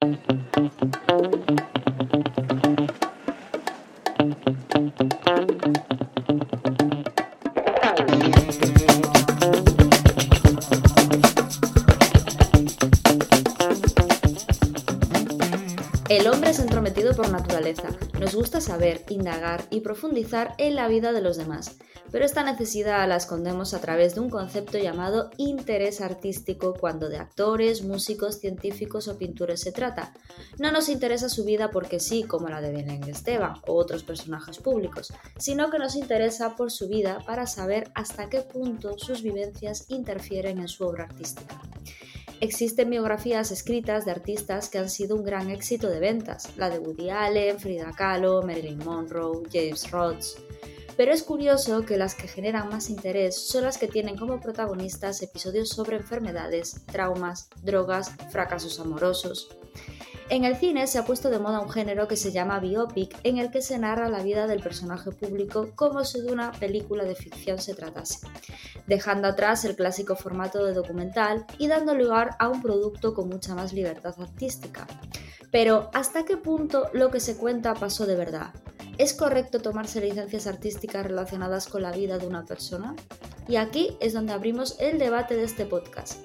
El hombre es entrometido por naturaleza. Nos gusta saber, indagar y profundizar en la vida de los demás. Pero esta necesidad la escondemos a través de un concepto llamado interés artístico cuando de actores, músicos, científicos o pintores se trata. No nos interesa su vida porque sí, como la de Belén Esteban o otros personajes públicos, sino que nos interesa por su vida para saber hasta qué punto sus vivencias interfieren en su obra artística. Existen biografías escritas de artistas que han sido un gran éxito de ventas, la de Woody Allen, Frida Kahlo, Marilyn Monroe, James Rhodes. Pero es curioso que las que generan más interés son las que tienen como protagonistas episodios sobre enfermedades, traumas, drogas, fracasos amorosos. En el cine se ha puesto de moda un género que se llama biopic, en el que se narra la vida del personaje público como si de una película de ficción se tratase, dejando atrás el clásico formato de documental y dando lugar a un producto con mucha más libertad artística. Pero, ¿hasta qué punto lo que se cuenta pasó de verdad? ¿Es correcto tomarse licencias artísticas relacionadas con la vida de una persona? Y aquí es donde abrimos el debate de este podcast.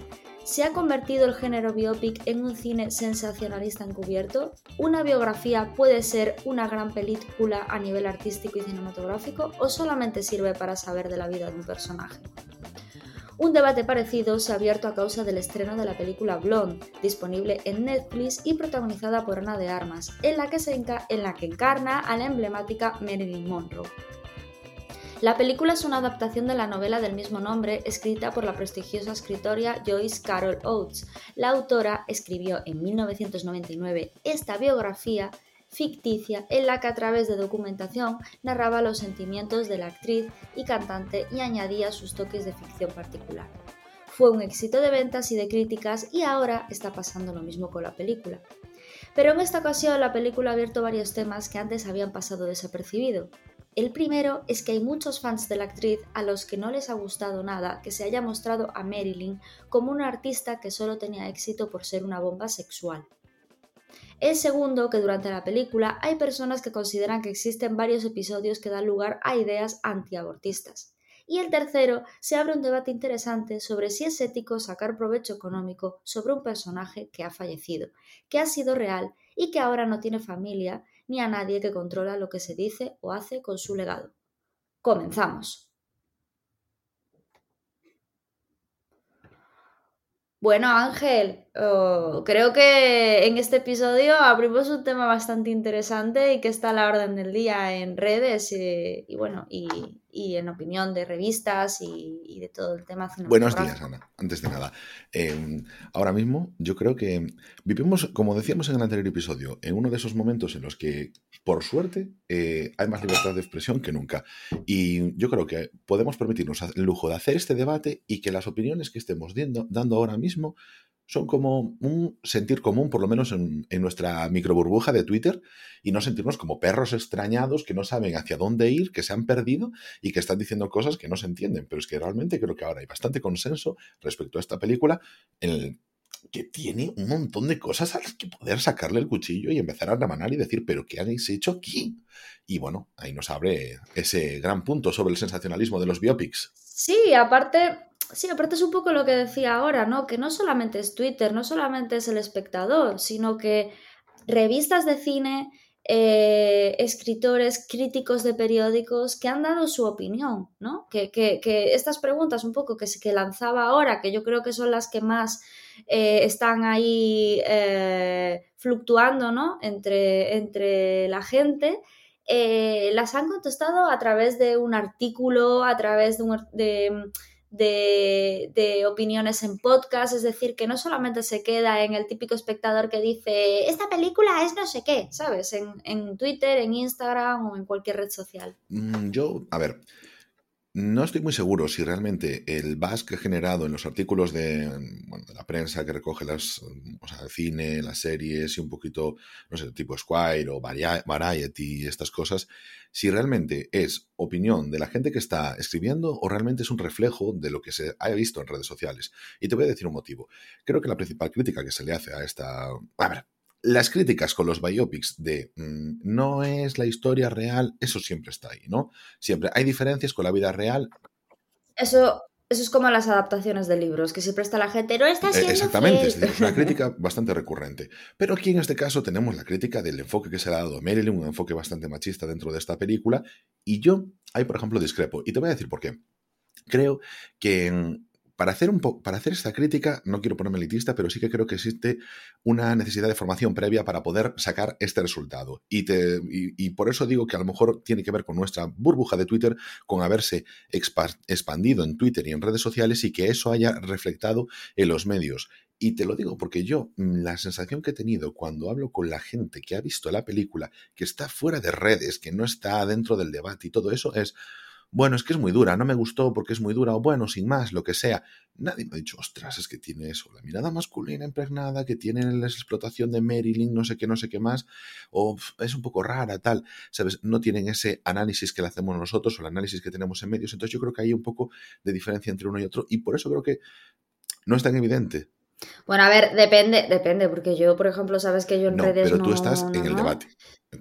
¿Se ha convertido el género biopic en un cine sensacionalista encubierto? ¿Una biografía puede ser una gran película a nivel artístico y cinematográfico o solamente sirve para saber de la vida de un personaje? Un debate parecido se ha abierto a causa del estreno de la película Blonde, disponible en Netflix y protagonizada por Ana de Armas, en la que, se la que encarna a la emblemática Marilyn Monroe. La película es una adaptación de la novela del mismo nombre escrita por la prestigiosa escritora Joyce Carol Oates. La autora escribió en 1999 esta biografía ficticia en la que a través de documentación narraba los sentimientos de la actriz y cantante y añadía sus toques de ficción particular. Fue un éxito de ventas y de críticas y ahora está pasando lo mismo con la película. Pero en esta ocasión la película ha abierto varios temas que antes habían pasado desapercibido, el primero es que hay muchos fans de la actriz a los que no les ha gustado nada que se haya mostrado a Marilyn como una artista que solo tenía éxito por ser una bomba sexual. El segundo, que durante la película hay personas que consideran que existen varios episodios que dan lugar a ideas antiabortistas. Y el tercero, se abre un debate interesante sobre si es ético sacar provecho económico sobre un personaje que ha fallecido, que ha sido real y que ahora no tiene familia ni a nadie que controla lo que se dice o hace con su legado. Comenzamos. Bueno, Ángel, oh, creo que en este episodio abrimos un tema bastante interesante y que está a la orden del día en redes eh, y bueno, y, y en opinión de revistas y, de todo el tema Buenos días, Ana. Antes de nada, em, ahora mismo yo creo que vivimos, como decíamos en el anterior episodio, en uno de esos momentos en los que, por suerte, eh, hay más libertad de expresión que nunca. Y yo creo que podemos permitirnos el lujo de hacer este debate y que las opiniones que estemos dando ahora mismo son como un sentir común, por lo menos en, nuestra microburbuja de Twitter, y no sentirnos como perros extrañados que no saben hacia dónde ir, que se han perdido y que están diciendo cosas que no se entienden. Pero es que realmente creo que ahora hay bastante consenso respecto a esta película en el que tiene un montón de cosas a las que poder sacarle el cuchillo y empezar a remanar y decir, pero ¿qué habéis hecho aquí? Y bueno, ahí nos abre ese gran punto sobre el sensacionalismo de los biopics. Sí, aparte, Sí, aparte es un poco lo que decía ahora, ¿no? Que no solamente es Twitter, no solamente es el espectador, sino que revistas de cine, eh, escritores, críticos de periódicos que han dado su opinión, ¿no? Que, estas preguntas un poco que, que lanzaba ahora, que yo creo que son las que más eh, están ahí eh, fluctuando, ¿no? Entre, entre la gente. las han contestado a través de un artículo, a través de, un, de de, opiniones en podcast, es decir, que no solamente se queda en el típico espectador que dice, esta película es no sé qué, ¿sabes? En, en Twitter, en Instagram o en cualquier red social. Mm, yo, a ver, no estoy muy seguro si realmente el buzz que ha generado en los artículos de, la prensa que recoge las, o sea, el cine, las series y un poquito, no sé, tipo Squire o Variety y estas cosas, si realmente es opinión de la gente que está escribiendo o realmente es un reflejo de lo que se ha visto en redes sociales. Y te voy a decir un motivo. Creo que la principal crítica que se le hace a esta... A ver, las críticas con los biopics de mm, no es la historia real, eso siempre está ahí, ¿no? Siempre hay diferencias con la vida real. Eso, eso es como las adaptaciones de libros, que siempre está la gente, no está eh, siendo Exactamente, es una crítica bastante recurrente. Pero aquí en este caso tenemos la crítica del enfoque que se le ha dado a Marilyn, un enfoque bastante machista dentro de esta película, y yo ahí, por ejemplo, discrepo. Y te voy a decir por qué. Creo que para hacer, un para hacer esta crítica, no quiero ponerme elitista, pero sí que creo que existe una necesidad de formación previa para poder sacar este resultado. Y, te, y, por eso digo que a lo mejor tiene que ver con nuestra burbuja de Twitter, con haberse expandido en Twitter y en redes sociales y que eso haya reflectado en los medios. Y te lo digo porque yo, mm, la sensación que he tenido cuando hablo con la gente que ha visto la película, que está fuera de redes, que no está dentro del debate y todo eso, es bueno, es que es muy dura, no me gustó porque es muy dura, o bueno, sin más, lo que sea. Nadie me ha dicho, ostras, es que tiene eso, la mirada masculina impregnada, que tiene la explotación de Marilyn, no sé qué, no sé qué más, o es un poco rara, tal, ¿sabes? No tienen ese análisis que le hacemos nosotros o el análisis que tenemos en medios. Entonces yo creo que hay un poco de diferencia entre uno y otro y por eso creo que no es tan evidente. Bueno, a ver, depende, depende, porque yo, por ejemplo, sabes que yo en redes pero tú estás en el debate.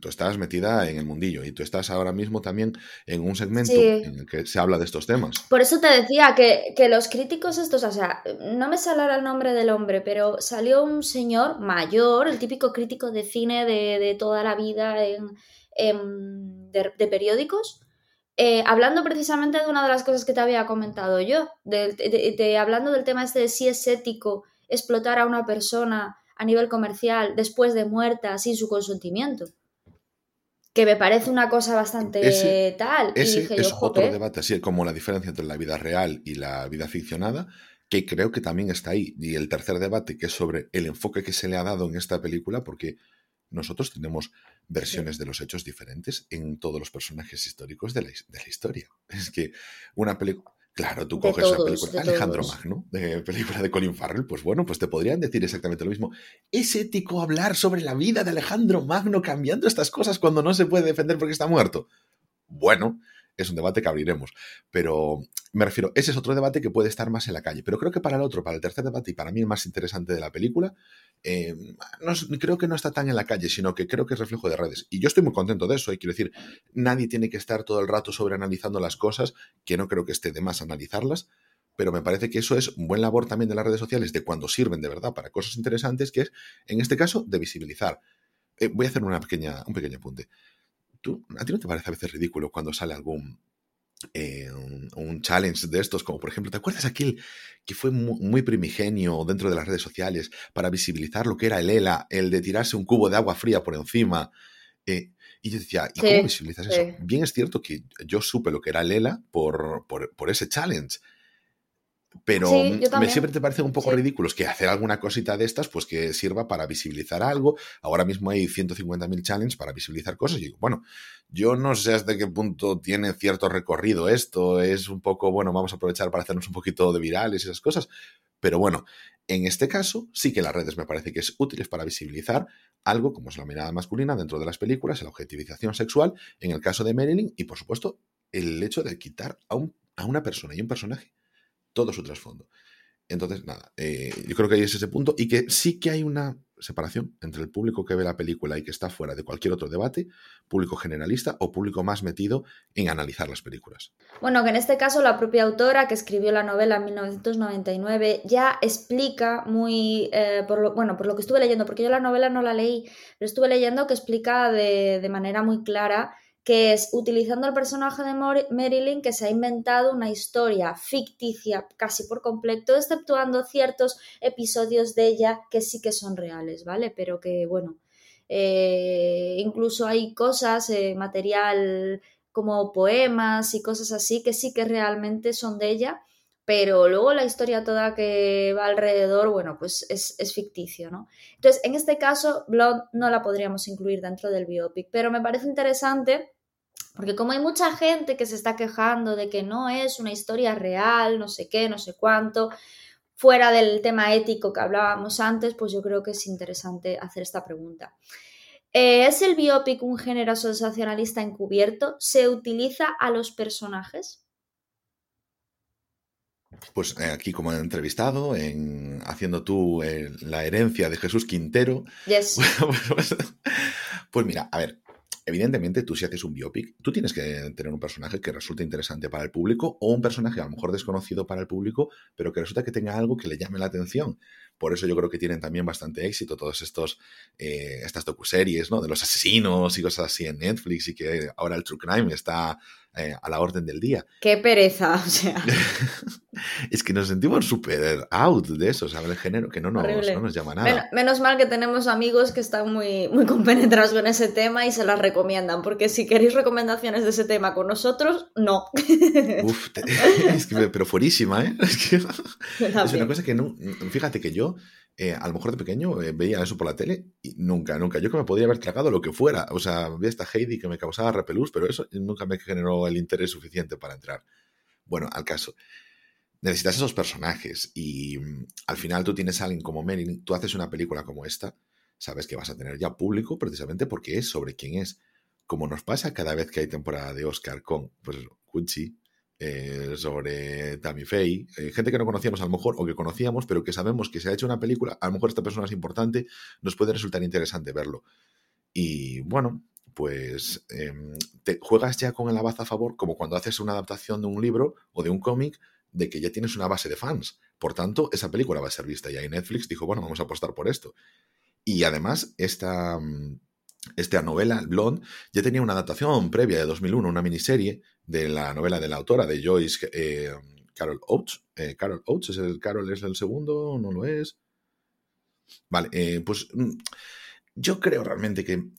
Tú estás metida en el mundillo y tú estás ahora mismo también en un segmento en el que se habla de estos temas. Por eso te decía que, los críticos estos, o sea, no me sale el nombre del hombre, pero salió un señor mayor, el típico crítico de cine de, toda la vida en, de, periódicos, eh, hablando precisamente de una de las cosas que te había comentado yo, de, hablando del tema este de si es ético explotar a una persona a nivel comercial después de muerta sin su consentimiento que me parece una cosa bastante tal. Ese dije es otro debate, así como la diferencia entre la vida real y la vida ficcionada, que creo que también está ahí. Y el tercer debate, que es sobre el enfoque que se le ha dado en esta película, porque nosotros tenemos versiones de los hechos diferentes en todos los personajes históricos de la, de la historia. Es que una película... Claro, tú coges la película de Alejandro Magno, de película de Colin Farrell, pues bueno, pues te podrían decir exactamente lo mismo. ¿Es ético hablar sobre la vida de Alejandro Magno cambiando estas cosas cuando no se puede defender porque está muerto? Bueno, es un debate que abriremos. Pero me refiero, ese es otro debate que puede estar más en la calle. Pero creo que para el otro, para el tercer debate y para mí el más interesante de la película, eh, creo que no está tan en la calle, sino que creo que es reflejo de redes. Y yo estoy muy contento de eso. Y quiero decir, nadie tiene que estar todo el rato sobre analizando las cosas, que no creo que esté de más analizarlas. Pero me parece que eso es un buen labor también de las redes sociales, de cuando sirven de verdad para cosas interesantes, que es, en este caso, de visibilizar. Eh, voy a hacer una pequeña, un pequeño apunte. ¿A ti no te parece a veces ridículo cuando sale algún eh, un, challenge de estos, como por ejemplo, ¿te acuerdas aquel que fue muy, primigenio dentro de las redes sociales para visibilizar lo que era el ELA, el de tirarse un cubo de agua fría por encima? Eh, y yo decía, ¿y cómo visibilizas eso? Bien es cierto que yo supe lo que era el ELA por, por ese challenge, pero me siempre te parecen un poco ridículos que hacer alguna cosita de estas, pues que sirva para visibilizar algo. Ahora mismo hay 150.000 challenges para visibilizar cosas. Y digo, bueno, yo no sé hasta qué punto tiene cierto recorrido esto. Es un poco, bueno, vamos a aprovechar para hacernos un poquito de virales y esas cosas. Pero bueno, en este caso sí que las redes me parece que es útil para visibilizar algo como es la mirada masculina dentro de las películas, la objetivización sexual, en el caso de Marilyn, y por supuesto el hecho de quitar a, un, a una persona y un personaje todo su trasfondo. Entonces, nada, eh, yo creo que ahí es ese punto y que sí que hay una separación entre el público que ve la película y que está fuera de cualquier otro debate, público generalista o público más metido en analizar las películas. Bueno, que en este caso la propia autora que escribió la novela en 1999 ya explica muy, eh, por lo, bueno, por lo que estuve leyendo, porque yo la novela no la leí, pero estuve leyendo que explica de, de manera muy clara que es utilizando el personaje de Marilyn que se ha inventado una historia ficticia casi por completo, exceptuando ciertos episodios de ella que sí que son reales, ¿vale? Pero que, bueno, eh, incluso hay cosas, eh, material como poemas y cosas así que sí que realmente son de ella, pero luego la historia toda que va alrededor, bueno, pues es, ficticio, ¿no? Entonces, en este caso, Blood no la podríamos incluir dentro del biopic, pero me parece interesante porque como hay mucha gente que se está quejando de que no es una historia real, no sé qué, no sé cuánto, fuera del tema ético que hablábamos antes, pues yo creo que es interesante hacer esta pregunta. Eh, ¿Es el biopic un género sensacionalista encubierto? ¿Se utiliza a los personajes? pues eh, aquí como entrevistado, en, haciendo tú eh, la herencia de Jesús Quintero. Yes. Pues, pues, pues mira, a ver, evidentemente tú si haces un biopic, tú tienes que tener un personaje que resulte interesante para el público o un personaje a lo mejor desconocido para el público, pero que resulta que tenga algo que le llame la atención. Por eso yo creo que tienen también bastante éxito todos estos, eh, estas docuseries, ¿no? De los asesinos y cosas así en Netflix y que ahora el True Crime está eh, a la orden del día. Qué pereza, o sea. es que nos sentimos súper out de eso, ¿sabes? El género que no nos, no nos llama nada. Men menos mal que tenemos amigos que están muy, muy compenetrados con ese tema y se las recomiendan, porque si queréis recomendaciones de ese tema con nosotros, no. Uf, te, es que, pero fuerísima, ¿eh? Es, que, es una cosa que no. Fíjate que yo eh, a lo mejor de pequeño eh, veía eso por la tele y nunca, nunca. Yo que me podría haber tragado lo que fuera. O sea, veía esta Heidi que me causaba repelús, pero eso nunca me generó el interés suficiente para entrar. Bueno, al caso. Necesitas esos personajes y mm, al final tú tienes a alguien como Merin, tú haces una película como esta, sabes que vas a tener ya público precisamente porque es sobre quién es. Como nos pasa cada vez que hay temporada de Oscar con, pues, Cucci, eh, sobre Tammy Faye, eh, gente que no conocíamos a lo mejor o que conocíamos, pero que sabemos que se ha hecho una película, a lo mejor esta persona es importante, nos puede resultar interesante verlo. Y bueno, pues eh, te juegas ya con el abaz a favor, como cuando haces una adaptación de un libro o de un cómic, de que ya tienes una base de fans. Por tanto, esa película va a ser vista. Y ahí Netflix dijo, bueno, vamos a apostar por esto. Y además, esta, esta novela, Blonde, ya tenía una adaptación previa de 2001, una miniserie de la novela de la autora, de Joyce eh, Carol Oates. Eh, Carol Oates, ¿es el, Carol es el segundo? ¿No lo es? Vale, eh, pues mm, yo creo realmente que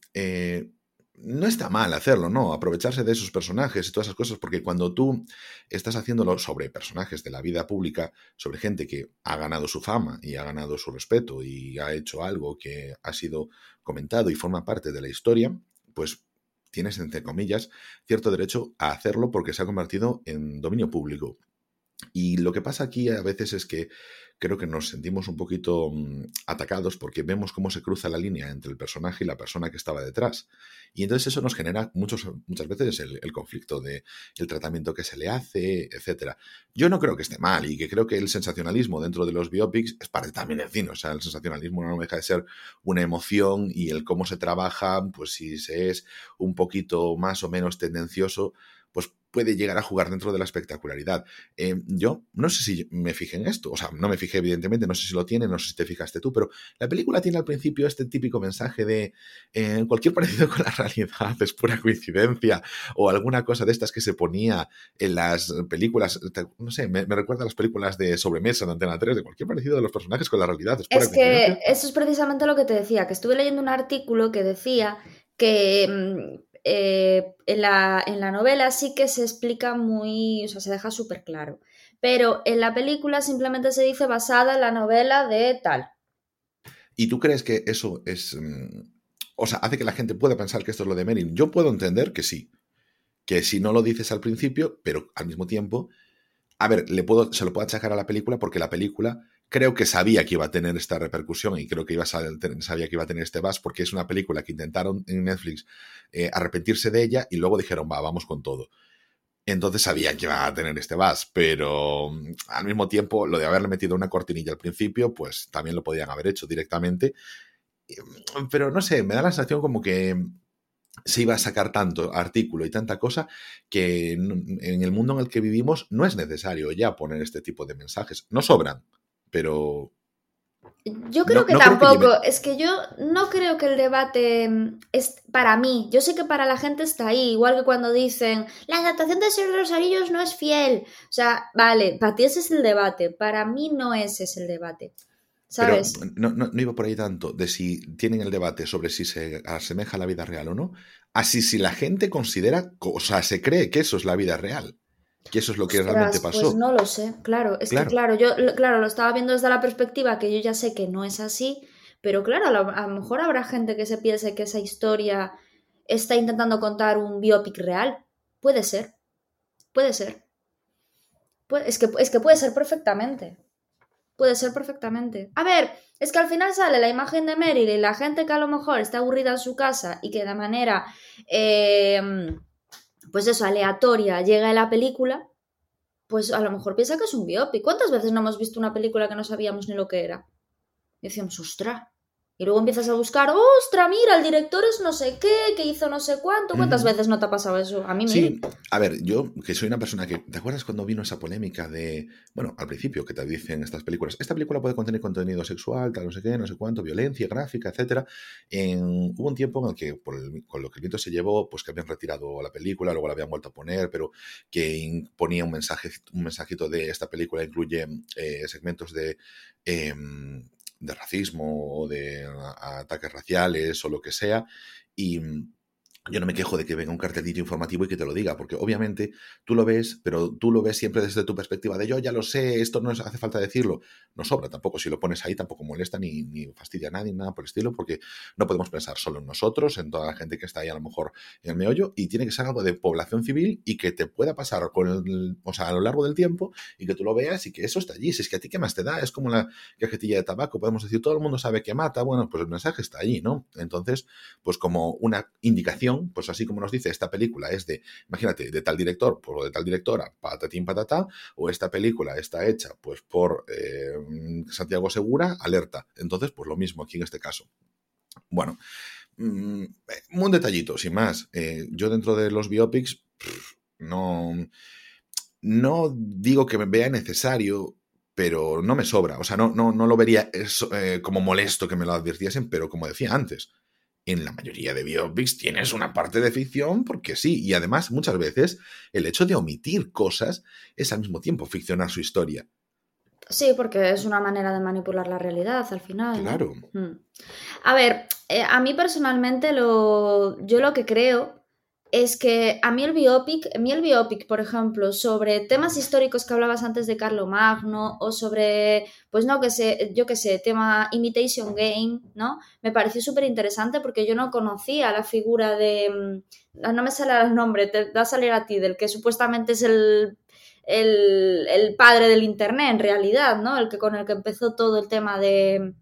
no está mal hacerlo, ¿no? Aprovecharse de esos personajes y todas esas cosas, porque cuando tú estás haciéndolo sobre personajes de la vida pública, sobre gente que ha ganado su fama y ha ganado su respeto y ha hecho algo que ha sido comentado y forma parte de la historia, pues tienes, entre comillas, cierto derecho a hacerlo porque se ha convertido en dominio público. Y lo que pasa aquí a veces es que creo que nos sentimos un poquito mm, atacados porque vemos cómo se cruza la línea entre el personaje y la persona que estaba detrás. Y entonces eso nos genera muchos, muchas veces el, conflicto de el tratamiento que se le hace, etcétera. Yo no creo que esté mal y que creo que el sensacionalismo dentro de los biopics es parte también del cine. O sea, el sensacionalismo no deja de ser una emoción y el cómo se trabaja, pues si se es un poquito más o menos tendencioso, puede llegar a jugar dentro de la espectacularidad. Eh, yo no sé si me fijé en esto, o sea, no me fijé evidentemente, no sé si lo tiene, no sé si te fijaste tú, pero la película tiene al principio este típico mensaje de eh, cualquier parecido con la realidad es pura coincidencia o alguna cosa de estas que se ponía en las películas, no sé, me, recuerda a las películas de sobremesa de Antena 3, de cualquier parecido de los personajes con la realidad. Es, es que eso es precisamente lo que te decía, que estuve leyendo un artículo que decía que mm, eh, en, la, en, la, novela sí que se explica muy, o sea, se deja súper claro. Pero en la película simplemente se dice basada en la novela de tal. ¿Y tú crees que eso es... Mm, o sea, hace que la gente pueda pensar que esto es lo de Merin? Yo puedo entender que sí. Que si no lo dices al principio, pero al mismo tiempo... A ver, le puedo, se lo puedo achacar a la película porque la película creo que sabía que iba a tener esta repercusión y creo que iba a sabía que iba a tener este buzz porque es una película que intentaron en Netflix eh, arrepentirse de ella y luego dijeron, va, vamos con todo. Entonces sabía que iba a tener este buzz, pero mm, al mismo tiempo lo de haberle metido una cortinilla al principio, pues también lo podían haber hecho directamente. Mm, pero no sé, me da la sensación como que se iba a sacar tanto artículo y tanta cosa que en el mundo en el que vivimos no es necesario ya poner este tipo de mensajes. No sobran, pero... Yo creo que tampoco, es que yo no creo que el debate mm, es para mí, yo sé que para la gente está ahí, igual que cuando dicen, la adaptación de Señor de los Anillos no es fiel, o sea, vale, para ti ese es el debate, para mí no ese es el debate. ¿Sabes? no, no, iba por ahí tanto de si tienen el debate sobre si se asemeja a la vida real o no, así si la gente considera, o sea, se cree que eso es la vida real. Que eso es lo que realmente pasó. Pues no lo sé, claro. Es que claro, yo claro, lo estaba viendo desde la perspectiva que yo ya sé que no es así, pero claro, a lo, mejor habrá gente que se piense que esa historia está intentando contar un biopic real. Puede ser. Puede ser. es, que, es que puede ser perfectamente. Puede ser perfectamente. A ver, es que al final sale la imagen de Meryl y la gente que a lo mejor está aburrida en su casa y que de manera. Eh, pues eso, aleatoria llega a la película pues a lo mejor piensa que es un biopic. ¿Cuántas veces no hemos visto una película que no sabíamos ni lo que era? Y decíamos, ostra, y luego empiezas a buscar, ostra, mira, el director es no sé qué, que hizo no sé cuánto. ¿Cuántas veces no te ha pasado eso? A mí me. Sí, a ver, yo que soy una persona que. ¿Te acuerdas cuando vino esa polémica de. Bueno, al principio que te dicen estas películas, esta película puede contener contenido sexual, tal, no sé qué, no sé cuánto, violencia, gráfica, etcétera. hubo un tiempo en el que, con lo que el viento se llevó, pues que habían retirado la película, luego la habían vuelto a poner, pero que ponía un mensaje, un mensajito de esta película incluye eh, segmentos de. Em, de racismo o de ataques raciales o lo que sea. Y, yo no me quejo de que venga un cartelito informativo y que te lo diga, porque obviamente tú lo ves, pero tú lo ves siempre desde tu perspectiva de yo ya lo sé, esto no hace falta decirlo. No sobra tampoco, si lo pones ahí tampoco molesta ni, ni fastidia a nadie, nada por el estilo, porque no podemos pensar solo en nosotros, en toda la gente que está ahí a lo mejor en el meollo, y tiene que ser algo de población civil y que te pueda pasar con el, o sea, a lo largo del tiempo y que tú lo veas y que eso está allí. Si es que a ti qué más te da, es como la cajetilla de tabaco, podemos decir, todo el mundo sabe que mata, bueno, pues el mensaje está allí, ¿no? Entonces, pues como una indicación pues así como nos dice, esta película es de, imagínate, de tal director, por de tal directora, patatín patata, o esta película está hecha pues por eh, Santiago Segura, alerta. Entonces, pues lo mismo aquí en este caso. Bueno, mm, un detallito, sin más. Eh, yo dentro de los biopics, no, no digo que me vea necesario, pero no me sobra. O sea, no, no, no lo vería eh, como molesto que me lo advirtiesen, pero como decía antes, en la mayoría de biopics tienes una parte de ficción porque sí, y además muchas veces el hecho de omitir cosas es al mismo tiempo ficcionar su historia. Sí, porque es una manera de manipular la realidad al final. Claro. Hmm. A ver, eh, a mí personalmente lo, yo lo que creo es que a mí el biopic, a mí el biopic, por ejemplo, sobre temas históricos que hablabas antes de Carlo Magno o sobre, pues no, que sé, yo qué sé, tema Imitation Game, ¿no? Me pareció súper interesante porque yo no conocía la figura de, mm, no me sale el nombre, te va a salir a ti, del que supuestamente es el, el, el padre del Internet en realidad, ¿no? El que con el que empezó todo el tema de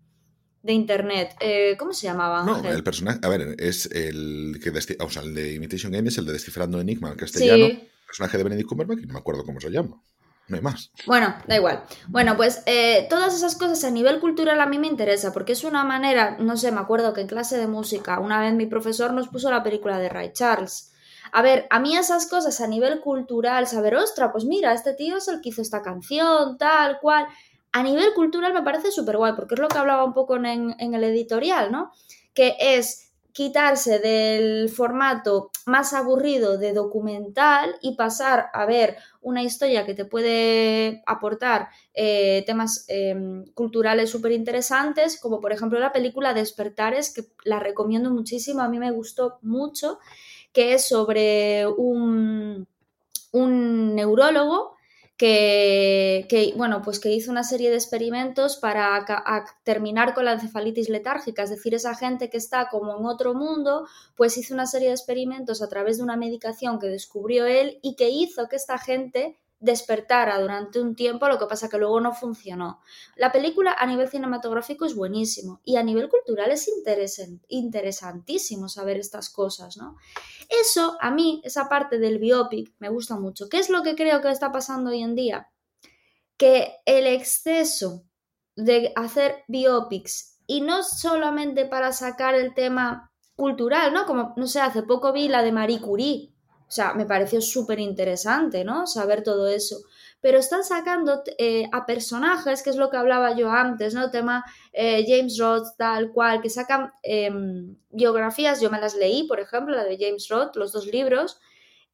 de internet. Eh, ¿Cómo se llamaba? No, el personaje, a ver, es el que, o sea, el de Imitation Game es el de Descifrando Enigma en castellano. El personaje de Benedict Cumberbatch, no me acuerdo cómo se llama. No hay más. Bueno, da igual. Bueno, pues eh, todas esas cosas a nivel cultural a mí me interesa porque es una manera, no sé, me acuerdo que en clase de música una vez mi profesor nos puso la película de Ray Charles. A ver, a mí esas cosas a nivel cultural, saber, ostra, pues mira, este tío es el que hizo esta canción, tal cual, a nivel cultural me parece súper guay, porque es lo que hablaba un poco en, el editorial, ¿no? Que es quitarse del formato más aburrido de documental y pasar a ver una historia que te puede aportar eh, temas em, culturales súper interesantes, como por ejemplo la película Despertares, que la recomiendo muchísimo, a mí me gustó mucho, que es sobre un, un neurólogo que, bueno, pues que hizo una serie de experimentos para terminar con la encefalitis letárgica, es decir, esa gente que está como en otro mundo, pues hizo una serie de experimentos a través de una medicación que descubrió él y que hizo que esta gente despertara durante un tiempo, lo que pasa que luego no funcionó. La película a nivel cinematográfico es buenísimo y a nivel cultural es interesantísimo saber estas cosas, ¿no? Eso, a mí, esa parte del biopic me gusta mucho. ¿Qué es lo que creo que está pasando hoy en día? Que el exceso de hacer biopics y no solamente para sacar el tema cultural, ¿no? Como, no sé, hace poco vi la de Marie Curie, sea, me pareció súper interesante, ¿no? Saber todo eso. Pero están sacando eh, a personajes, que es lo que hablaba yo antes, ¿no? Tema eh, James Roth, tal cual, que sacan em, biografías, yo me las leí, por ejemplo, la de James Roth, los dos libros,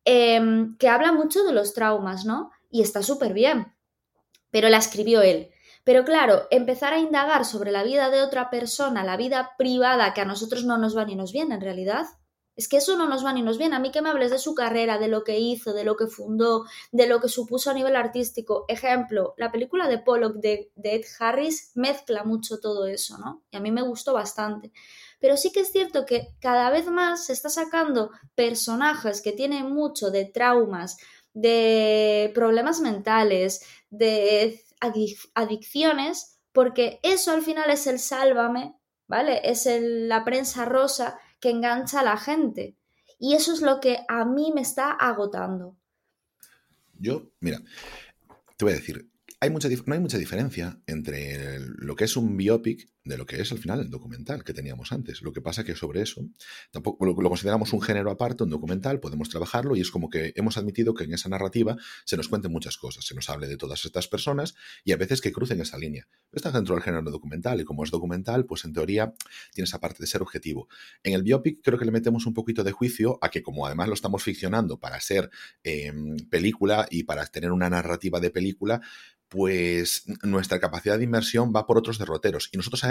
em, que habla mucho de los traumas, ¿no? Y está súper bien. Pero la escribió él. Pero claro, empezar a indagar sobre la vida de otra persona, la vida privada, que a nosotros no nos va ni nos viene en realidad, es que eso no nos va ni nos viene. A mí que me hables de su carrera, de lo que hizo, de lo que fundó, de lo que supuso a nivel artístico. Ejemplo, la película de Pollock de, Ed Harris mezcla mucho todo eso, ¿no? Y a mí me gustó bastante. Pero sí que es cierto que cada vez más se está sacando personajes que tienen mucho de traumas, de problemas mentales, de adicciones, porque eso al final es el sálvame, ¿vale? Es la prensa rosa que engancha a la gente. Y eso es lo que a mí me está agotando. Yo, mira, te voy a decir, no hay mucha diferencia entre lo que es un biopic de lo que es al final el documental que teníamos antes. Lo que pasa que sobre eso tampoco lo, consideramos un género aparte, un documental, podemos trabajarlo y es como que hemos admitido que en esa narrativa se nos cuenten muchas cosas, se nos hable de todas estas personas y a veces que crucen esa línea. Está dentro del género documental y como es documental, pues en teoría tiene esa parte de ser objetivo. En el biopic creo que le metemos un poquito de juicio a que como además lo estamos ficcionando para ser em, película y para tener una narrativa de película, pues nuestra capacidad de inmersión va por otros derroteros. Y nosotros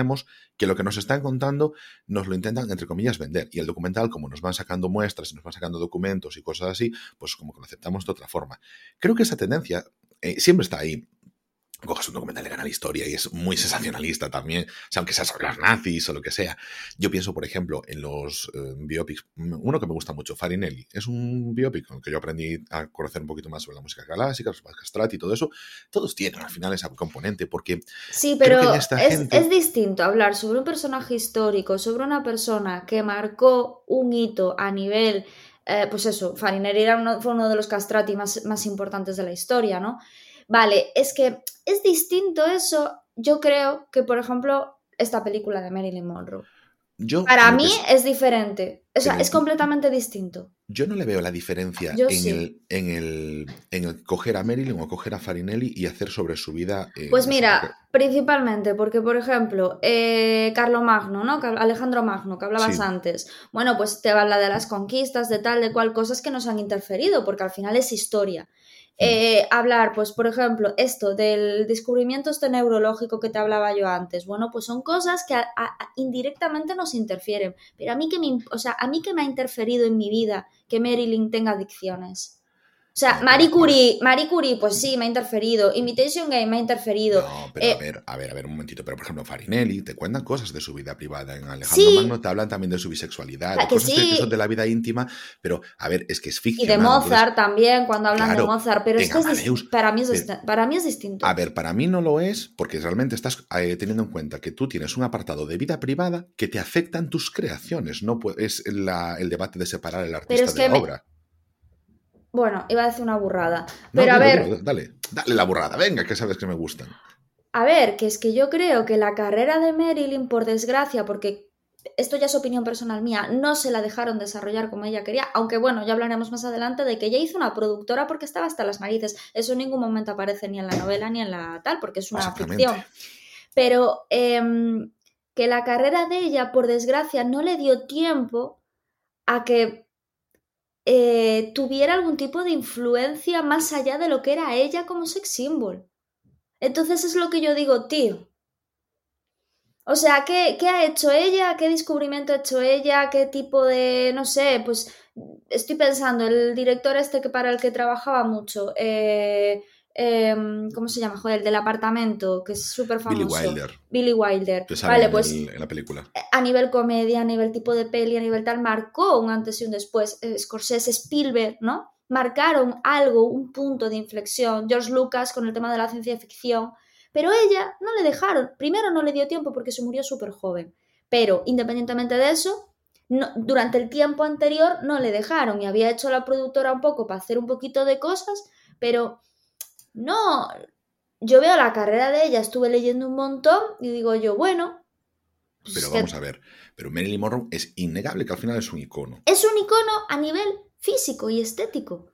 que lo que nos están contando nos lo intentan, entre comillas, vender. Y el documental, como nos van sacando muestras y nos van sacando documentos y cosas así, pues como que lo aceptamos de otra forma. Creo que esa tendencia eh, siempre está ahí cojas un documental de Canal Historia y es muy sensacionalista también, o sea, aunque sea sobre los nazis o lo que sea. Yo pienso, por ejemplo, en los eh, biopics, uno que me gusta mucho, Farinelli, es un biopic con el que yo aprendí a conocer un poquito más sobre la música clásica, los castrati y todo eso. Todos tienen al final ese componente, porque... Sí, pero es, es distinto hablar sobre un personaje histórico, sobre una persona que marcó un hito a nivel... Eh, pues eso, Farinelli era uno, fue uno de los castrati más, más importantes de la historia, ¿no? Vale, es que es distinto eso, yo creo, que por ejemplo esta película de Marilyn Monroe. Yo Para mí es diferente, o sea, es completamente distinto. Yo no le veo la diferencia en, el, en, el, en, el, coger a Marilyn o coger a Farinelli y hacer sobre su vida. Eh, pues mira, principalmente porque, por ejemplo, eh, Carlo Magno, ¿no? Alejandro Magno, que hablabas antes. Bueno, pues te habla de las conquistas, de tal, de cual, cosas que nos han interferido, porque al final es historia. Eh, hablar, pues por ejemplo, esto del descubrimiento este neurológico que te hablaba yo antes, bueno, pues son cosas que indirectamente nos interfieren, pero a mí que me, o sea, a mí que me ha interferido en mi vida que Marilyn tenga adicciones. O sea, Marie Curie, Marie Curie, pues sí, me ha interferido. Imitation Game me ha interferido. No, pero a eh, ver, a ver, a ver, un momentito. Pero, por ejemplo, Farinelli te cuentan cosas de su vida privada. En Alejandro Magno te hablan también de su bisexualidad, de cosas que son de la vida íntima. Pero, a ver, es que es ficción. Y de Mozart también, cuando hablan de Mozart. Pero es que para, mí es para mí es distinto. A ver, para mí no lo es, porque realmente estás eh, teniendo en cuenta que tú tienes un apartado de vida privada que te afecta en tus creaciones. No es el debate de separar el artista de la obra. Bueno, iba a decir una burrada. Pero a ver. dale, dale la burrada, venga, que sabes que me gustan. A ver, que es que yo creo que la carrera de Marilyn, por desgracia, porque esto ya es opinión personal mía, no se la dejaron desarrollar como ella quería, aunque bueno, ya hablaremos más adelante de que ella hizo una productora porque estaba hasta las narices. Eso en ningún momento aparece ni en la novela ni en la tal, porque es una ficción. Pero em, que la carrera de ella, por desgracia, no le dio tiempo a que eh, tuviera algún tipo de influencia más allá de lo que era ella como sex symbol. Entonces es lo que yo digo, tío. O sea, ¿qué, ¿qué, ha hecho ella? ¿Qué descubrimiento ha hecho ella? ¿Qué tipo de, no sé, pues estoy pensando, el director este que para el que trabajaba mucho, eh, Em, ¿cómo se llama? Joder, el del apartamento, que es súper famoso. Billy Wilder. Billy Wilder. Vale, pues en la película. Eh, a nivel comedia, a nivel tipo de peli, a nivel tal, marcó un antes y un después. Eh, Scorsese, Spielberg, ¿no? Marcaron algo, un punto de inflexión. George Lucas con el tema de la ciencia ficción. Pero ella no le dejaron. Primero no le dio tiempo porque se murió súper joven. Pero independientemente de eso, durante el tiempo anterior no le dejaron y había hecho la productora un poco para hacer un poquito de cosas, pero no, yo veo la carrera de ella, estuve leyendo un montón y digo yo, bueno. Pues pero vamos a ver, pero Marilyn Monroe es innegable que al final es un icono. Es un icono a nivel físico y estético.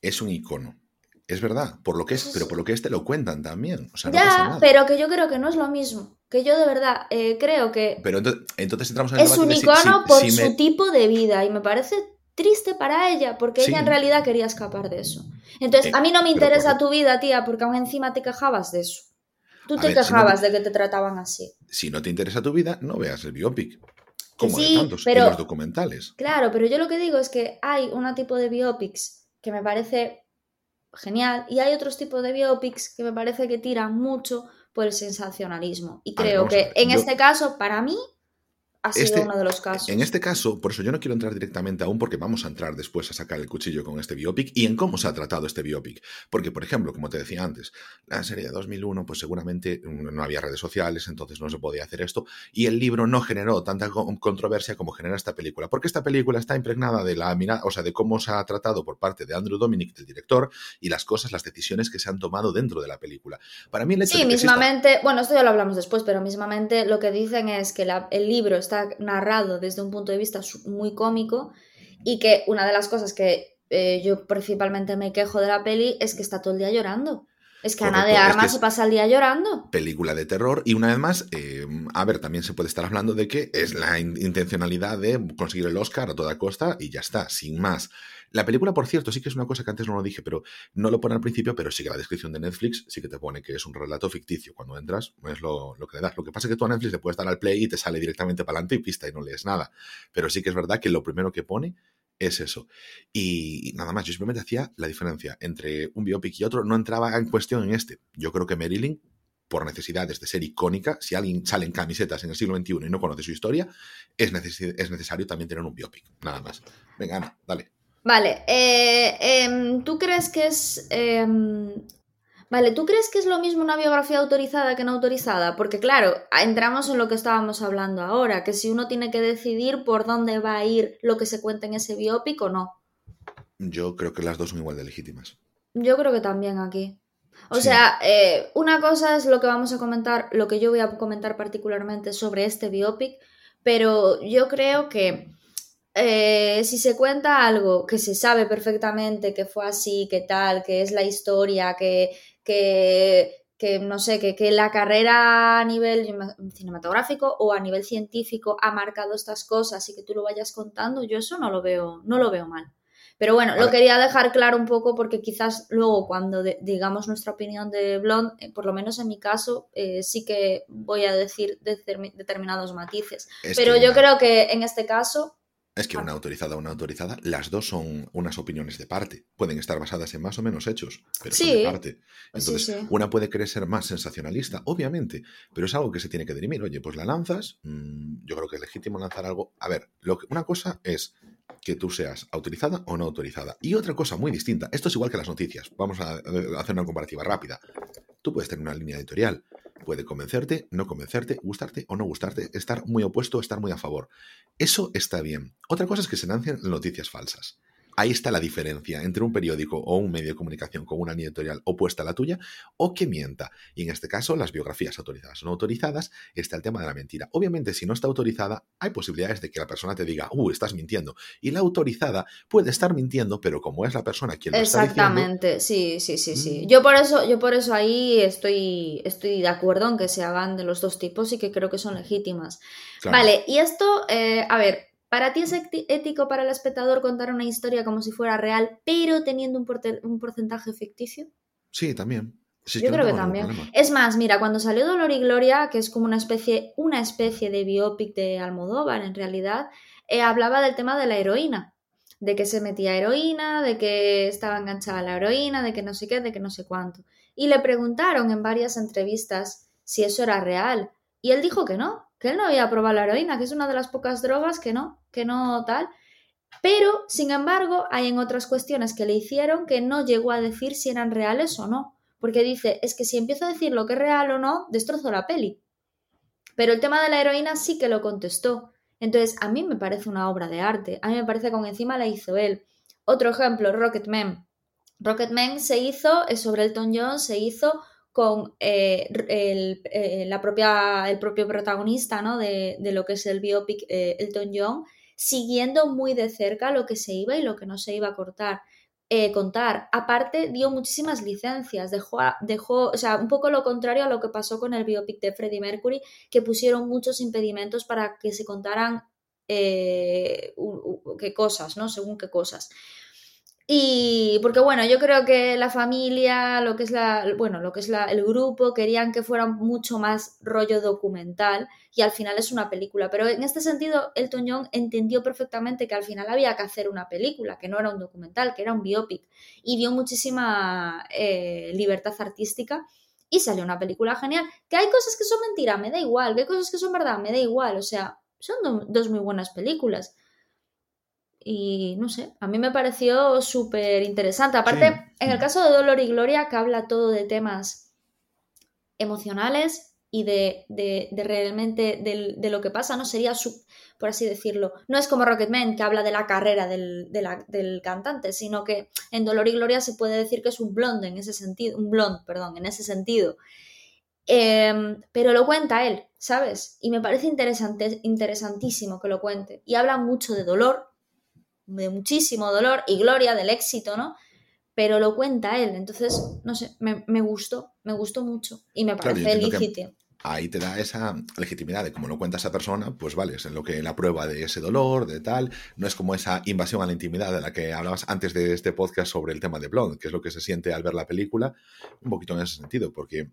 Es un icono. Es verdad, por lo que es, pero por lo que este lo cuentan también. ya, pero que yo creo que no es lo mismo. Que yo de verdad eh, creo que. Pero entonces, entramos en el Es un icono por su tipo de vida y me parece triste para ella, porque ella en realidad quería escapar de eso. Entonces, eh, a mí no me interesa tu vida, tía, porque aún encima te quejabas de eso. Tú te quejabas de que te trataban así. Si no te interesa tu vida, no veas el biopic. Como de tantos, pero, los documentales. Claro, pero yo lo que digo es que hay un tipo de biopics que me parece genial y hay otros tipos de biopics que me parece que tiran mucho por el sensacionalismo. Y creo que en este caso, para mí, ha sido Este- uno de los casos. En este caso, por eso yo no quiero entrar directamente aún, porque vamos a entrar después a sacar el cuchillo con este biopic y en cómo se ha tratado este biopic. Porque, por ejemplo, como te decía antes, la serie de 2001, pues seguramente no había redes sociales, entonces no se podía hacer esto, y el libro no generó tanta co- controversia como genera esta película, porque esta película está impregnada de la mirada, o sea, de cómo se ha tratado por parte de Andrew Dominic, del director, y las cosas, las decisiones que se han tomado dentro de la película. Para mí el hecho Sí, de que exista- mismamente, bueno, esto ya lo hablamos después, pero mismamente lo que dicen es que la- el libro está narrado desde un punto de vista muy cómico y que una de las cosas que eh, yo principalmente me quejo de la peli es que está todo el día llorando. Es que Ana de Correcto, es Armas que se pasa el día llorando. película de terror y una vez más, eh, a ver, también se puede estar hablando de que es la in- intencionalidad de conseguir el Oscar a toda costa y ya está, sin más. La película, por cierto, sí que es una cosa que antes no lo dije, pero no lo pone al principio, pero sí que la descripción de Netflix sí que te pone que es un relato ficticio. Cuando entras, es lo, que le das. Lo que pasa es que tú a Netflix le puedes dar al play y te sale directamente para adelante y pista y no lees nada. Pero sí que es verdad que lo primero que pone es eso. Y nada más, yo simplemente hacía la diferencia entre un biopic y otro, no entraba en cuestión en este. Yo creo que Marilyn, por necesidades de ser icónica, si alguien sale en camisetas en el siglo XXI y no conoce su historia, es, necesi- es necesario también tener un biopic, nada más. Venga, Ana, dale. Vale, eh, em, ¿tú crees que es... em, Vale, ¿tú crees que es lo mismo una biografía autorizada que no autorizada? Porque claro, entramos en lo que estábamos hablando ahora, que si uno tiene que decidir por dónde va a ir lo que se cuenta en ese biopic o no. Yo creo que las dos son igual de legítimas. Yo creo que también aquí. O Sí. sea, eh, una cosa es lo que vamos a comentar, lo que yo voy a comentar particularmente sobre este biopic, pero yo creo que eh, si se cuenta algo que se sabe perfectamente que fue así, que tal, que es la historia, que, que, que no sé, que, que la carrera a nivel cinematográfico o a nivel científico ha marcado estas cosas y que tú lo vayas contando, yo eso no lo veo, no lo veo mal. Pero bueno, lo quería dejar claro un poco porque quizás luego cuando de- digamos nuestra opinión de Blonde, eh, por lo menos en mi caso, eh, sí que voy a decir determi- determinados matices. Es Pero yo creo que en este caso, Es que una autorizada o una autorizada, las dos son unas opiniones de parte. Pueden estar basadas en más o menos hechos, pero son de parte. Entonces, sí. una puede querer ser más sensacionalista, obviamente, pero es algo que se tiene que dirimir. Oye, pues la lanzas, mm, yo creo que es legítimo lanzar algo. A ver, lo que, una cosa es que tú seas autorizada o no autorizada. Y otra cosa muy distinta, esto es igual que las noticias. Vamos a, a hacer una comparativa rápida. Tú puedes tener una línea editorial. Puede convencerte, no convencerte, gustarte o no gustarte, estar muy opuesto, estar muy a favor. Eso está bien. Otra cosa es que se lancen noticias falsas. Ahí está la diferencia entre un periódico o un medio de comunicación con una línea editorial opuesta a la tuya o que mienta. Y en este caso, las biografías autorizadas o no autorizadas, está el tema de la mentira. Obviamente, si no está autorizada, hay posibilidades de que la persona te diga, uh, estás mintiendo. Y la autorizada puede estar mintiendo, pero como es la persona quien lo está diciendo, exactamente, sí, sí, sí, sí. Mm. Yo por eso, yo por eso ahí estoy, estoy de acuerdo en que se hagan de los dos tipos y que creo que son legítimas. claro, Vale, y esto, eh, a ver, ¿para ti es éti- ético para el espectador contar una historia como si fuera real, pero teniendo un, porcentaje ficticio? sí, también. Sí, Yo creo que también. Es más, mira, cuando salió Dolor y Gloria, que es como una especie, una especie de biopic de Almodóvar en realidad, eh, hablaba del tema de la heroína. De que se metía heroína, de que estaba enganchada a la heroína, de que no sé qué, de que no sé cuánto. Y le preguntaron en varias entrevistas si eso era real. Y él dijo que no, que él no había probado la heroína, que es una de las pocas drogas que no, que no tal. Pero, sin embargo, hay en otras cuestiones que le hicieron que no llegó a decir si eran reales o no. Porque dice, es que si empiezo a decir lo que es real o no, destrozo la peli. Pero el tema de la heroína sí que lo contestó. Entonces, a mí me parece una obra de arte. A mí me parece que aún encima la hizo él. Otro ejemplo, Rocketman. Rocketman se hizo, sobre Elton John, se hizo con eh, el, eh, la propia, el propio protagonista ¿no? de, de lo que es el biopic eh, Elton John, siguiendo muy de cerca lo que se iba y lo que no se iba a cortar. Contar. Aparte, dio muchísimas licencias, dejó, dejó, o sea, un poco lo contrario a lo que pasó con el biopic de Freddie Mercury, que pusieron muchos impedimentos para que se contaran qué cosas, ¿no? Según qué cosas. Y porque bueno, yo creo que la familia, lo que es la, bueno, lo que es la, el grupo, querían que fuera mucho más rollo documental y al final es una película. Pero en este sentido, Elton John entendió perfectamente que al final había que hacer una película, que no era un documental, que era un biopic y dio muchísima eh, libertad artística y salió una película genial. Que hay cosas que son mentira, me da igual, que hay cosas que son verdad, me da igual, o sea, son dos muy buenas películas. Y no sé, a mí me pareció súper interesante. Aparte, en el caso de Dolor y Gloria, que habla todo de temas emocionales y de, realmente de, lo que pasa, no sería su, por así decirlo. No es como Rocketman, que habla de la carrera del, del, cantante, sino que en Dolor y Gloria se puede decir que es un blonde en ese sentido, un blond, perdón, en ese sentido. Em, pero lo cuenta él, ¿sabes? Y me parece interesante, interesantísimo que lo cuente. Y habla mucho de dolor, de muchísimo dolor y gloria del éxito, ¿no? Pero lo cuenta él, entonces, no sé, me, gustó, me gustó mucho y me parece legítimo. Ahí te da esa legitimidad de cómo lo cuenta esa persona, pues vale, es en lo que la prueba de ese dolor, de tal, no es como esa invasión a la intimidad de la que hablabas antes de este podcast sobre el tema de Blonde, que es lo que se siente al ver la película, un poquito en ese sentido, porque,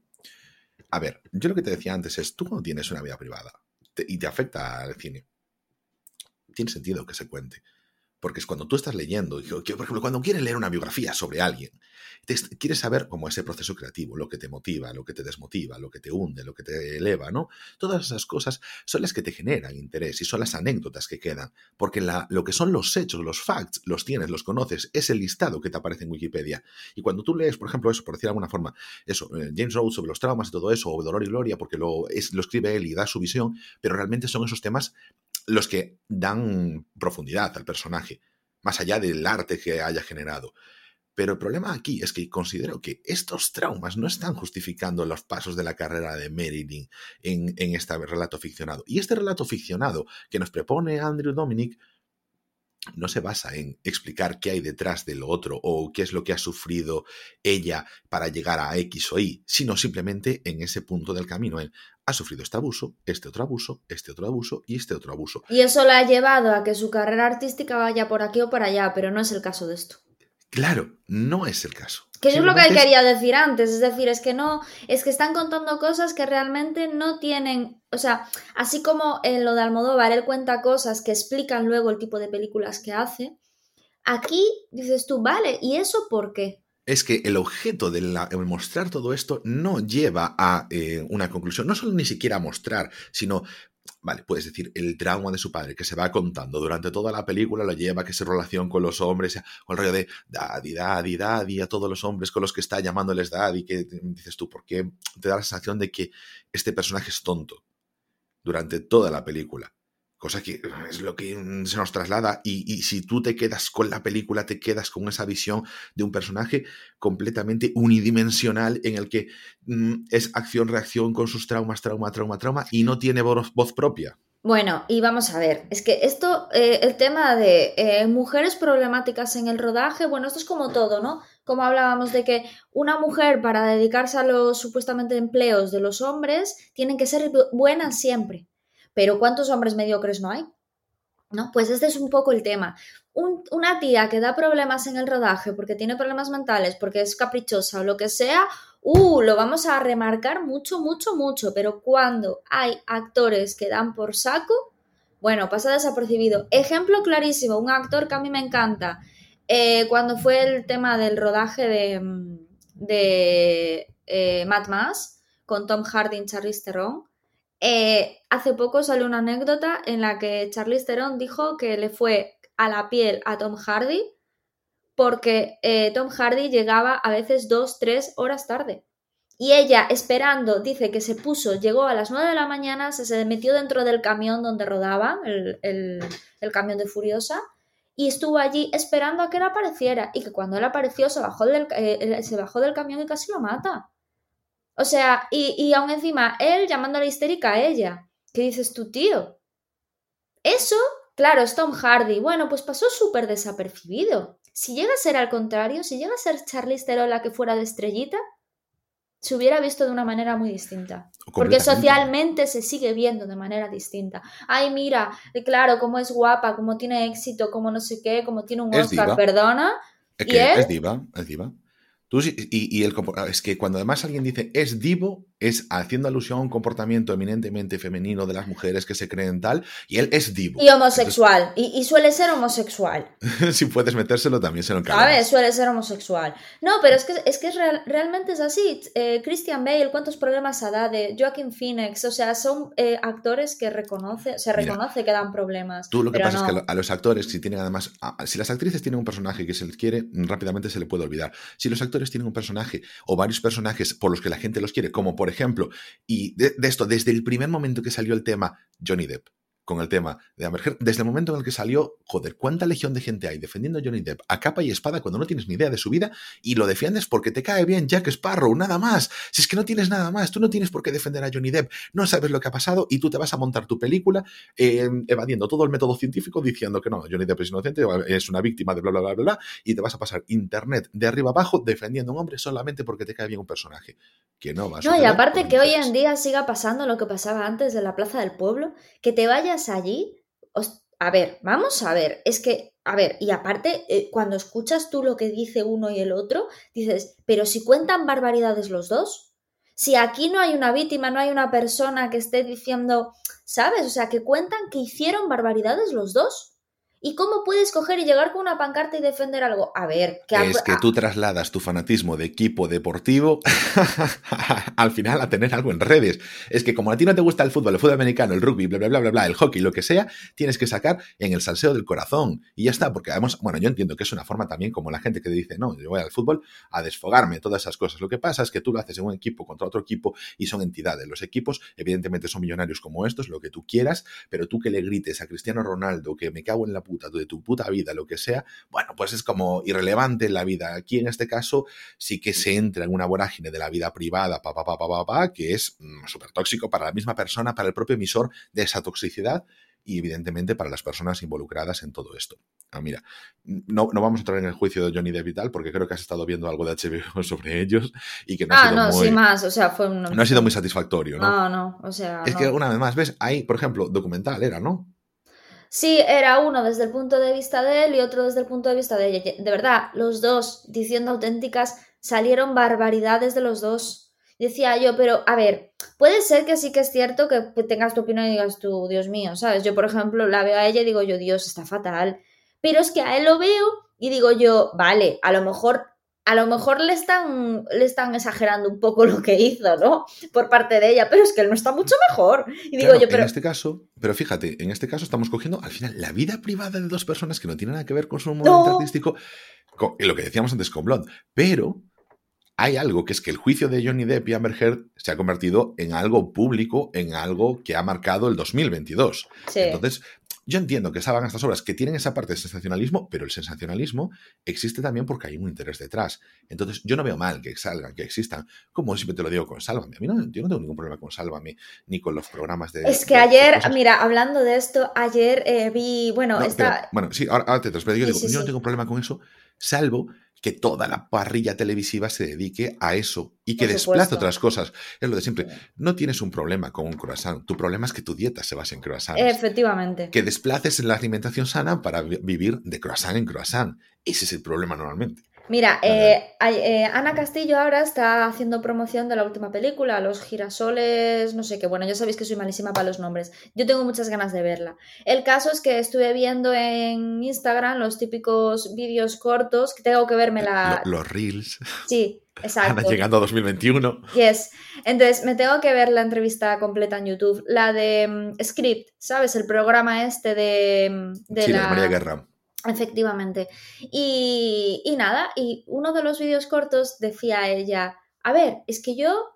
a ver, yo lo que te decía antes es, tú no tienes una vida privada y te afecta al cine, tiene sentido que se cuente. Porque es cuando tú estás leyendo, por ejemplo, cuando quieres leer una biografía sobre alguien, quieres saber cómo ese proceso creativo, lo que te motiva, lo que te desmotiva, lo que te hunde, lo que te eleva, ¿no? Todas esas cosas son las que te generan interés y son las anécdotas que quedan. Porque lo que son los hechos, los facts, los tienes, los conoces, es el listado que te aparece en Wikipedia. Y cuando tú lees, por ejemplo, eso, por decir de alguna forma, eso, eh, James Rhodes sobre los traumas y todo eso, o Dolor y Gloria, porque lo, es, lo escribe él y da su visión, pero realmente son esos temas los que dan profundidad al personaje, más allá del arte que haya generado. Pero el problema aquí es que considero que estos traumas no están justificando los pasos de la carrera de Marilyn en, en este relato ficcionado. Y este relato ficcionado que nos propone Andrew Dominic no se basa en explicar qué hay detrás de lo otro o qué es lo que ha sufrido ella para llegar a X o Y, sino simplemente en ese punto del camino, en ha sufrido este abuso, este otro abuso, este otro abuso y este otro abuso. Y eso la ha llevado a que su carrera artística vaya por aquí o por allá, pero no es el caso de esto. Claro, no es el caso. Que es lo que quería decir antes, es decir, es que no, es que están contando cosas que realmente no tienen, o sea, así como en lo de Almodóvar, él cuenta cosas que explican luego el tipo de películas que hace, aquí dices tú, vale, ¿y eso por qué? Es que el objeto de mostrar todo esto no lleva a eh, una conclusión, no solo ni siquiera a mostrar, sino, vale, puedes decir, el trauma de su padre que se va contando durante toda la película lo lleva a que su relación con los hombres, con el rollo de daddy, daddy, daddy, a todos los hombres con los que está llamándoles daddy, que dices tú, ¿por qué te da la sensación de que este personaje es tonto durante toda la película? Cosa que es lo que se nos traslada y, si tú te quedas con la película, te quedas con esa visión de un personaje completamente unidimensional en el que mm, es acción-reacción con sus traumas, trauma, trauma, trauma y no tiene voz, propia. Bueno, y vamos a ver, es que esto, eh, el tema de eh, mujeres problemáticas en el rodaje, bueno, esto es como todo, ¿no? Como hablábamos de que una mujer para dedicarse a los supuestamente empleos de los hombres, tienen que ser buenas siempre. Pero ¿cuántos hombres mediocres no hay? ¿No? Pues este es un poco el tema. una tía que da problemas en el rodaje porque tiene problemas mentales, porque es caprichosa o lo que sea, uh, lo vamos a remarcar mucho, mucho, mucho. Pero cuando hay actores que dan por saco, bueno, pasa desapercibido. Ejemplo clarísimo, un actor que a mí me encanta. Eh, cuando fue el tema del rodaje de, de eh, Mad Max con Tom Hardy Charlize Theron, eh, hace poco salió una anécdota en la que Charlize Theron dijo que le fue a la piel a Tom Hardy porque eh, Tom Hardy llegaba a veces dos, tres horas tarde. Y ella, esperando, dice que se puso, llegó a las nueve de la mañana, se, metió dentro del camión donde rodaba, el, camión de Furiosa, y estuvo allí esperando a que él apareciera. Y que cuando él apareció se bajó del, eh, se bajó del camión y casi lo mata. O sea, y, y aún encima, él llamándole histérica a ella. ¿Qué dices tú, tío? Eso, claro, es Tom Hardy. Bueno, pues pasó súper desapercibido. Si llega a ser al contrario, si llega a ser Charlize Theron la que fuera de estrellita, se hubiera visto de una manera muy distinta. Porque socialmente se sigue viendo de manera distinta. Ay, mira, claro, cómo es guapa, cómo tiene éxito, cómo no sé qué, cómo tiene un Oscar, perdona. Es, que es diva, es diva. Y, el, es que cuando además alguien dice es divo, es haciendo alusión a un comportamiento eminentemente femenino de las mujeres que se creen tal, y él es divo. Y homosexual, y, suele ser homosexual. si puedes metérselo, también se lo A ver, suele ser homosexual. No, pero es que es, que realmente es así. Eh, Christian Bale, ¿cuántos problemas ha dado? Joaquin Phoenix, o sea, son eh, actores que reconoce, se reconoce que dan problemas. Tú lo que pasa es que a los actores, si tienen además, si las actrices tienen un personaje que se les quiere, rápidamente se le puede olvidar. Si los actores tienen un personaje o varios personajes por los que la gente los quiere, como por ejemplo, y de, esto, desde el primer momento que salió el tema Johnny Depp, con el tema de Amber Desde el momento en el que salió, joder, ¿cuánta legión de gente hay defendiendo a Johnny Depp a capa y espada cuando no tienes ni idea de su vida y lo defiendes porque te cae bien Jack Sparrow, nada más? Si es que no tienes nada más, tú no tienes por qué defender a Johnny Depp, no sabes lo que ha pasado y tú te vas a montar tu película eh, evadiendo todo el método científico diciendo que no, Johnny Depp es inocente, es una víctima de bla, bla, bla, bla, y te vas a pasar internet de arriba abajo defendiendo a un hombre solamente porque te cae bien un personaje. Que no va a No, y aparte que hoy en día siga pasando lo que pasaba antes de la Plaza del Pueblo, que te vayas allí a ver, vamos a ver, es que, a ver, y aparte, eh, cuando escuchas tú lo que dice uno y el otro, dices, pero si cuentan barbaridades los dos, si aquí no hay una víctima, no hay una persona que esté diciendo, ¿sabes? O sea, que cuentan que hicieron barbaridades los dos. ¿Y cómo puedes coger y llegar con una pancarta y defender algo? A ver, que es que tú trasladas tu fanatismo de equipo deportivo al final a tener algo en redes. Es que como a ti no te gusta el fútbol, el fútbol americano, el rugby, bla, bla, bla, bla, bla, el hockey, lo que sea, tienes que sacar en el salseo del corazón. Y ya está, porque además, bueno, yo entiendo que es una forma también como la gente que dice, no, yo voy al fútbol a desfogarme, todas esas cosas. Lo que pasa es que tú lo haces en un equipo contra otro equipo y son entidades. Los equipos, evidentemente, son millonarios como estos, lo que tú quieras, pero tú que le grites a Cristiano Ronaldo que me cago en la puta de tu puta vida, lo que sea, bueno, pues es como irrelevante en la vida. Aquí en este caso sí que se entra en una vorágine de la vida privada, pa, pa, pa, pa, pa, que es mm, súper tóxico para la misma persona, para el propio emisor de esa toxicidad y evidentemente para las personas involucradas en todo esto. Ah, mira, no, no vamos a entrar en el juicio de Johnny Depp y tal, porque creo que has estado viendo algo de HBO sobre ellos y que no ha ah, sido no, muy, más, o sea, fue no ha sido muy satisfactorio, ¿no? No, no, o sea, es que una vez más, ves, hay, por ejemplo, documental era, ¿no? Sí, era uno desde el punto de vista de él y otro desde el punto de vista de ella. De verdad, los dos, diciendo auténticas, salieron barbaridades de los dos. Decía yo, pero a ver, puede ser que sí que es cierto que tengas tu opinión y digas tú, Dios mío, ¿sabes? Yo, por ejemplo, la veo a ella y digo yo, Dios, está fatal. Pero es que a él lo veo y digo yo, vale, a lo mejor a lo mejor le están, le están exagerando un poco lo que hizo, ¿no? Por parte de ella, pero es que él no está mucho mejor. Y digo yo, pero... En este caso, pero fíjate, en este caso estamos cogiendo al final la vida privada de dos personas que no tienen nada que ver con su movimiento artístico, con, lo que decíamos antes con Blond, pero hay algo que es que el juicio de Johnny Depp y Amber Heard se ha convertido en algo público, en algo que ha marcado el 2022. Sí. Entonces, yo entiendo que salgan estas obras que tienen esa parte de sensacionalismo, pero el sensacionalismo existe también porque hay un interés detrás. Entonces, yo no veo mal que salgan, que existan, como siempre te lo digo con Sálvame. A mí no, yo no tengo ningún problema con Sálvame, ni con los programas de... Es que ayer, mira, hablando de esto, ayer eh, vi, bueno, esta... bueno, sí, ahora, te transmito. Yo, digo, yo no tengo problema con eso, salvo que toda la parrilla televisiva se dedique a eso y que desplace otras cosas. Es lo de siempre. No tienes un problema con un croissant. Tu problema es que tu dieta se base en croissant. Efectivamente. Que desplaces la alimentación sana para vivir de croissant en croissant. Ese es el problema normalmente. Mira, eh, eh, Ana Castillo ahora está haciendo promoción de la última película, Los girasoles, no sé qué, bueno, ya sabéis que soy malísima para los nombres. Yo tengo muchas ganas de verla. El caso es que estuve viendo en Instagram los típicos vídeos cortos, que tengo que verme la... Los reels. Sí, exacto. Ana llegando a 2021. Yes. Entonces, me tengo que ver la entrevista completa en YouTube. La de mm, Script, ¿sabes? El programa este de... Mm, de sí, la... de María Guerra. Efectivamente. Y, y, nada, y uno de los vídeos cortos decía ella, a ver, es que yo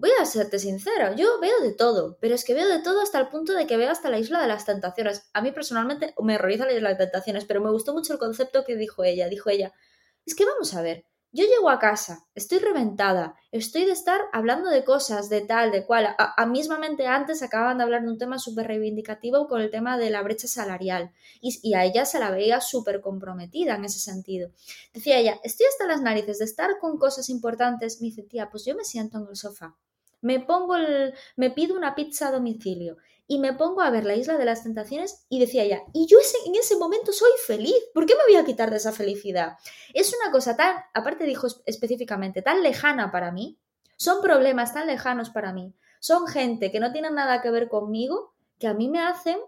voy a serte sincera, yo veo de todo, pero es que veo de todo hasta el punto de que veo hasta la isla de las tentaciones. A mí personalmente me horroriza la isla de tentaciones, pero me gustó mucho el concepto que dijo ella. Dijo ella, es que vamos a ver, yo llego a casa, estoy reventada, estoy de estar hablando de cosas, de tal, de cual. A, mismamente antes acababan de hablar de un tema súper reivindicativo con el tema de la brecha salarial y, a ella se la veía súper comprometida en ese sentido. Decía ella, estoy hasta las narices de estar con cosas importantes. Me dice, tía, pues yo me siento en el sofá, me pongo el, me pido una pizza a domicilio y me pongo a ver la isla de las tentaciones y decía ya, y yo en ese momento soy feliz, ¿por qué me voy a quitar de esa felicidad? Es una cosa tan, aparte dijo específicamente, tan lejana para mí, son problemas tan lejanos para mí, son gente que no tienen nada que ver conmigo, que a mí me hacen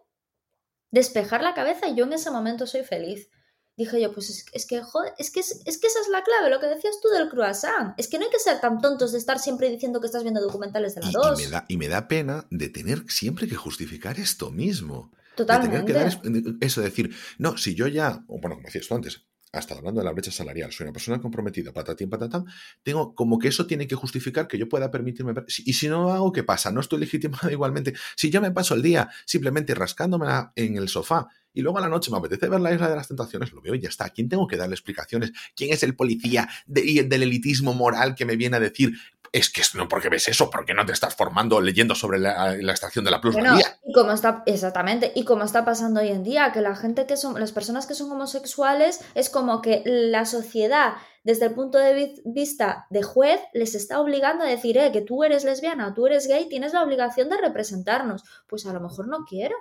despejar la cabeza y yo en ese momento soy feliz dije yo, pues es, es que, joder, es que, es, que esa es la clave, lo que decías tú del croissant. Es que no hay que ser tan tontos de estar siempre diciendo que estás viendo documentales de la 2. Y, me da, y me da pena de tener siempre que justificar esto mismo. Totalmente. De tener que dar eso, decir, no, si yo ya, bueno, como decías tú antes, hasta hablando de la brecha salarial, soy una persona comprometida, patatín, patatán, tengo como que eso tiene que justificar que yo pueda permitirme. Y si no hago, ¿qué pasa? No estoy legitimado igualmente. Si yo me paso el día simplemente rascándome en el sofá y luego a la noche me apetece ver la isla de las tentaciones, lo veo y ya está. ¿A quién tengo que darle explicaciones? ¿Quién es el policía del elitismo moral que me viene a decir, es que no porque ves eso, porque no te estás formando leyendo sobre la, extracción de la plusvalía. y como está, exactamente, y como está pasando hoy en día, que la gente que son, las personas que son homosexuales, es como que la sociedad, desde el punto de vista de juez, les está obligando a decir, eh, que tú eres lesbiana tú eres gay, tienes la obligación de representarnos. Pues a lo mejor no quiero.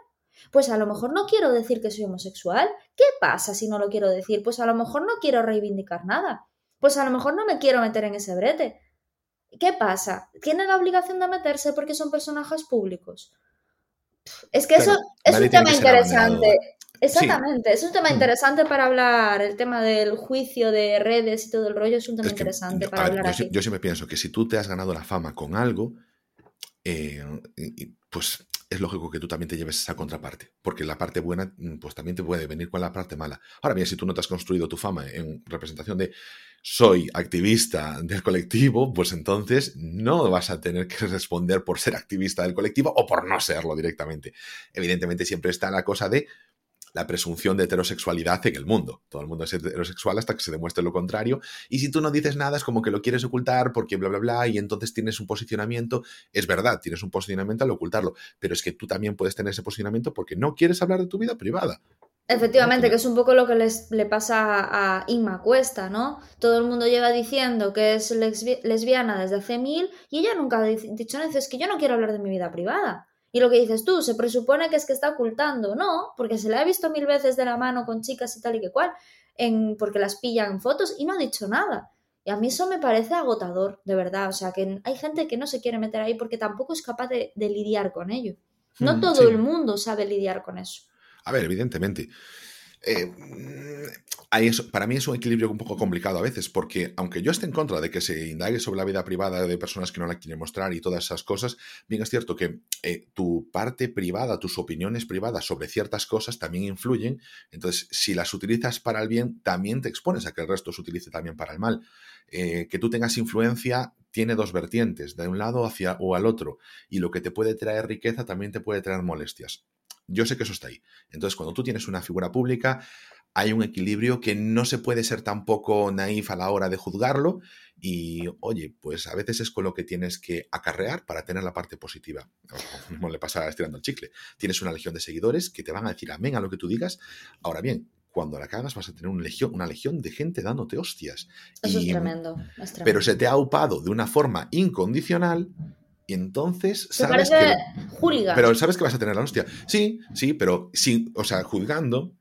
Pues a lo mejor no quiero decir que soy homosexual. ¿Qué pasa si no lo quiero decir? Pues a lo mejor no quiero reivindicar nada. Pues a lo mejor no me quiero meter en ese brete. ¿Qué pasa? ¿Tiene la obligación de meterse porque son personajes públicos? Es que eso es un tema interesante. Exactamente, es un tema mm. interesante para hablar. El tema del juicio de redes y todo el rollo es un tema interesante para hablar. Yo, aquí. yo, siempre pienso que si tú te has ganado la fama con algo, eh, pues es lógico que tú también te lleves esa contraparte, porque la parte buena mm, pues también te puede venir con la parte mala. Ahora bien, si tú no te has construido tu fama en representación de soy activista del colectivo, pues entonces no vas a tener que responder por ser activista del colectivo o por no serlo directamente. Evidentemente siempre está la cosa de la presunción de heterosexualidad en el mundo. Todo el mundo es heterosexual hasta que se demuestre lo contrario. Y si tú no dices nada, es como que lo quieres ocultar porque bla, bla, bla, y entonces tienes un posicionamiento. Es verdad, tienes un posicionamiento al ocultarlo, pero es que tú también puedes tener ese posicionamiento porque no quieres hablar de tu vida privada. Efectivamente, que es un poco lo que les, le pasa a Inma Cuesta, ¿no? Todo el mundo lleva diciendo que es lesbiana desde hace mil y ella nunca ha dicho es que yo no quiero hablar de mi vida privada. Y lo que dices tú, se presupone que es que está ocultando, no, porque se la ha visto mil veces de la mano con chicas y tal y que cual, en, porque las pillan en fotos y no ha dicho nada. Y a mí eso me parece agotador, de verdad. O sea, que hay gente que no se quiere meter ahí porque tampoco es capaz de, lidiar con ello. No hmm, todo el mundo sabe lidiar con eso. A ver, evidentemente. Eh, para mí es un equilibrio un poco complicado a veces, porque aunque yo esté en contra de que se indague sobre la vida privada de personas que no la quieren mostrar y todas esas cosas, bien es cierto que eh, tu parte privada, tus opiniones privadas sobre ciertas cosas también influyen. Entonces, si las utilizas para el bien, también te expones a que el resto se utilice también para el mal. Eh, que tú tengas influencia tiene dos vertientes, de un lado hacia o al otro, y lo que te puede traer riqueza también te puede traer molestias. Yo sé que eso está ahí. Entonces, cuando tú tienes una figura pública, hay un equilibrio que no se puede ser tampoco naif a la hora de juzgarlo y, oye, pues a veces es con lo que tienes que acarrear para tener la parte positiva. Como le pasa estirando el chicle. Tienes una legión de seguidores que te van a decir amén a lo que tú digas. Ahora bien, cuando la cagas vas a tener una legión, una legión de gente dándote hostias. Eso es, tremendo, es, tremendo, Pero se te ha upado de una forma incondicional y entonces sabes que. Pero sabes que vas a tener la hostia. Sí, sí, pero sí, o sea, juzgando,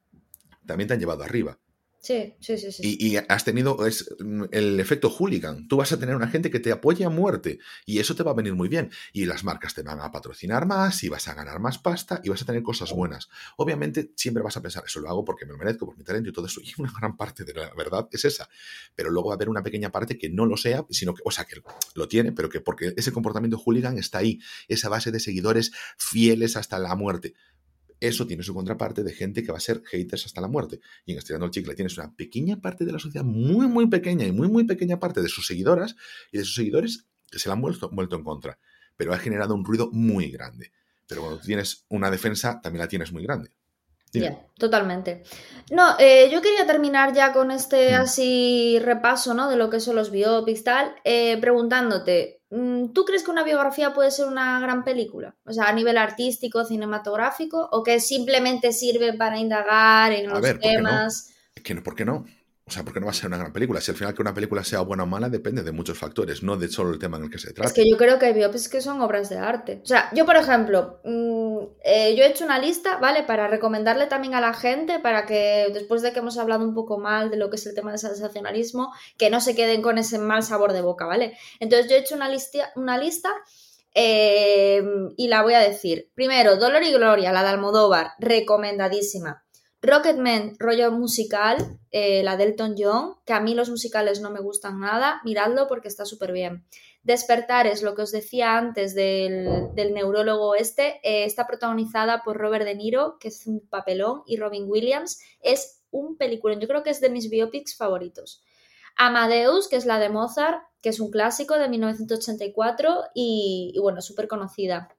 también te han llevado arriba. Sí, sí, sí. sí. Y, has tenido es, el efecto hooligan. Tú vas a tener una gente que te apoya a muerte y eso te va a venir muy bien. Y las marcas te van a patrocinar más y vas a ganar más pasta y vas a tener cosas buenas. Obviamente siempre vas a pensar, eso lo hago porque me lo merezco, por mi talento y todo eso. Y una gran parte de la verdad es esa. Pero luego va a haber una pequeña parte que no lo sea, sino que, o sea, que lo tiene, pero que porque ese comportamiento hooligan está ahí. Esa base de seguidores fieles hasta la muerte eso tiene su contraparte de gente que va a ser haters hasta la muerte. Y en Estirando el Chicle tienes una pequeña parte de la sociedad, muy, muy pequeña y muy, muy pequeña parte de sus seguidoras y de sus seguidores que se la han vuelto, vuelto en contra. Pero ha generado un ruido muy grande. Pero cuando tienes una defensa, también la tienes muy grande. totalmente. No, eh, yo quería terminar ya con este mm. así repaso, ¿no? De lo que son los biopics, tal, eh, preguntándote, ¿Tú crees que una biografía puede ser una gran película? O sea, a nivel artístico, cinematográfico, o que simplemente sirve para indagar en los temas. ¿por qué no? ¿Por qué no? O sea, porque no va a ser una gran película. Si al final que una película sea buena o mala depende de muchos factores, no de solo el tema en el que se trata. Es que yo creo que hay biopics que son obras de arte. O sea, yo, por ejemplo, mm, eh, yo he hecho una lista, ¿vale? Para recomendarle también a la gente, para que después de que hemos hablado un poco mal de lo que es el tema del sensacionalismo, que no se queden con ese mal sabor de boca, ¿vale? Entonces yo he hecho una, lista, una lista eh, y la voy a decir. Primero, Dolor y Gloria, la de Almodóvar, recomendadísima. Rocketman, rollo musical, eh, la Delton John, que a mí los musicales no me gustan nada, miradlo porque está súper bien. Despertar es lo que os decía antes del, neurólogo este, eh, está protagonizada por Robert De Niro, que es un papelón, y Robin Williams, es un peliculón, yo creo que es de mis biopics favoritos. Amadeus, que es la de Mozart, que es un clásico de 1984 y, y bueno, súper conocida.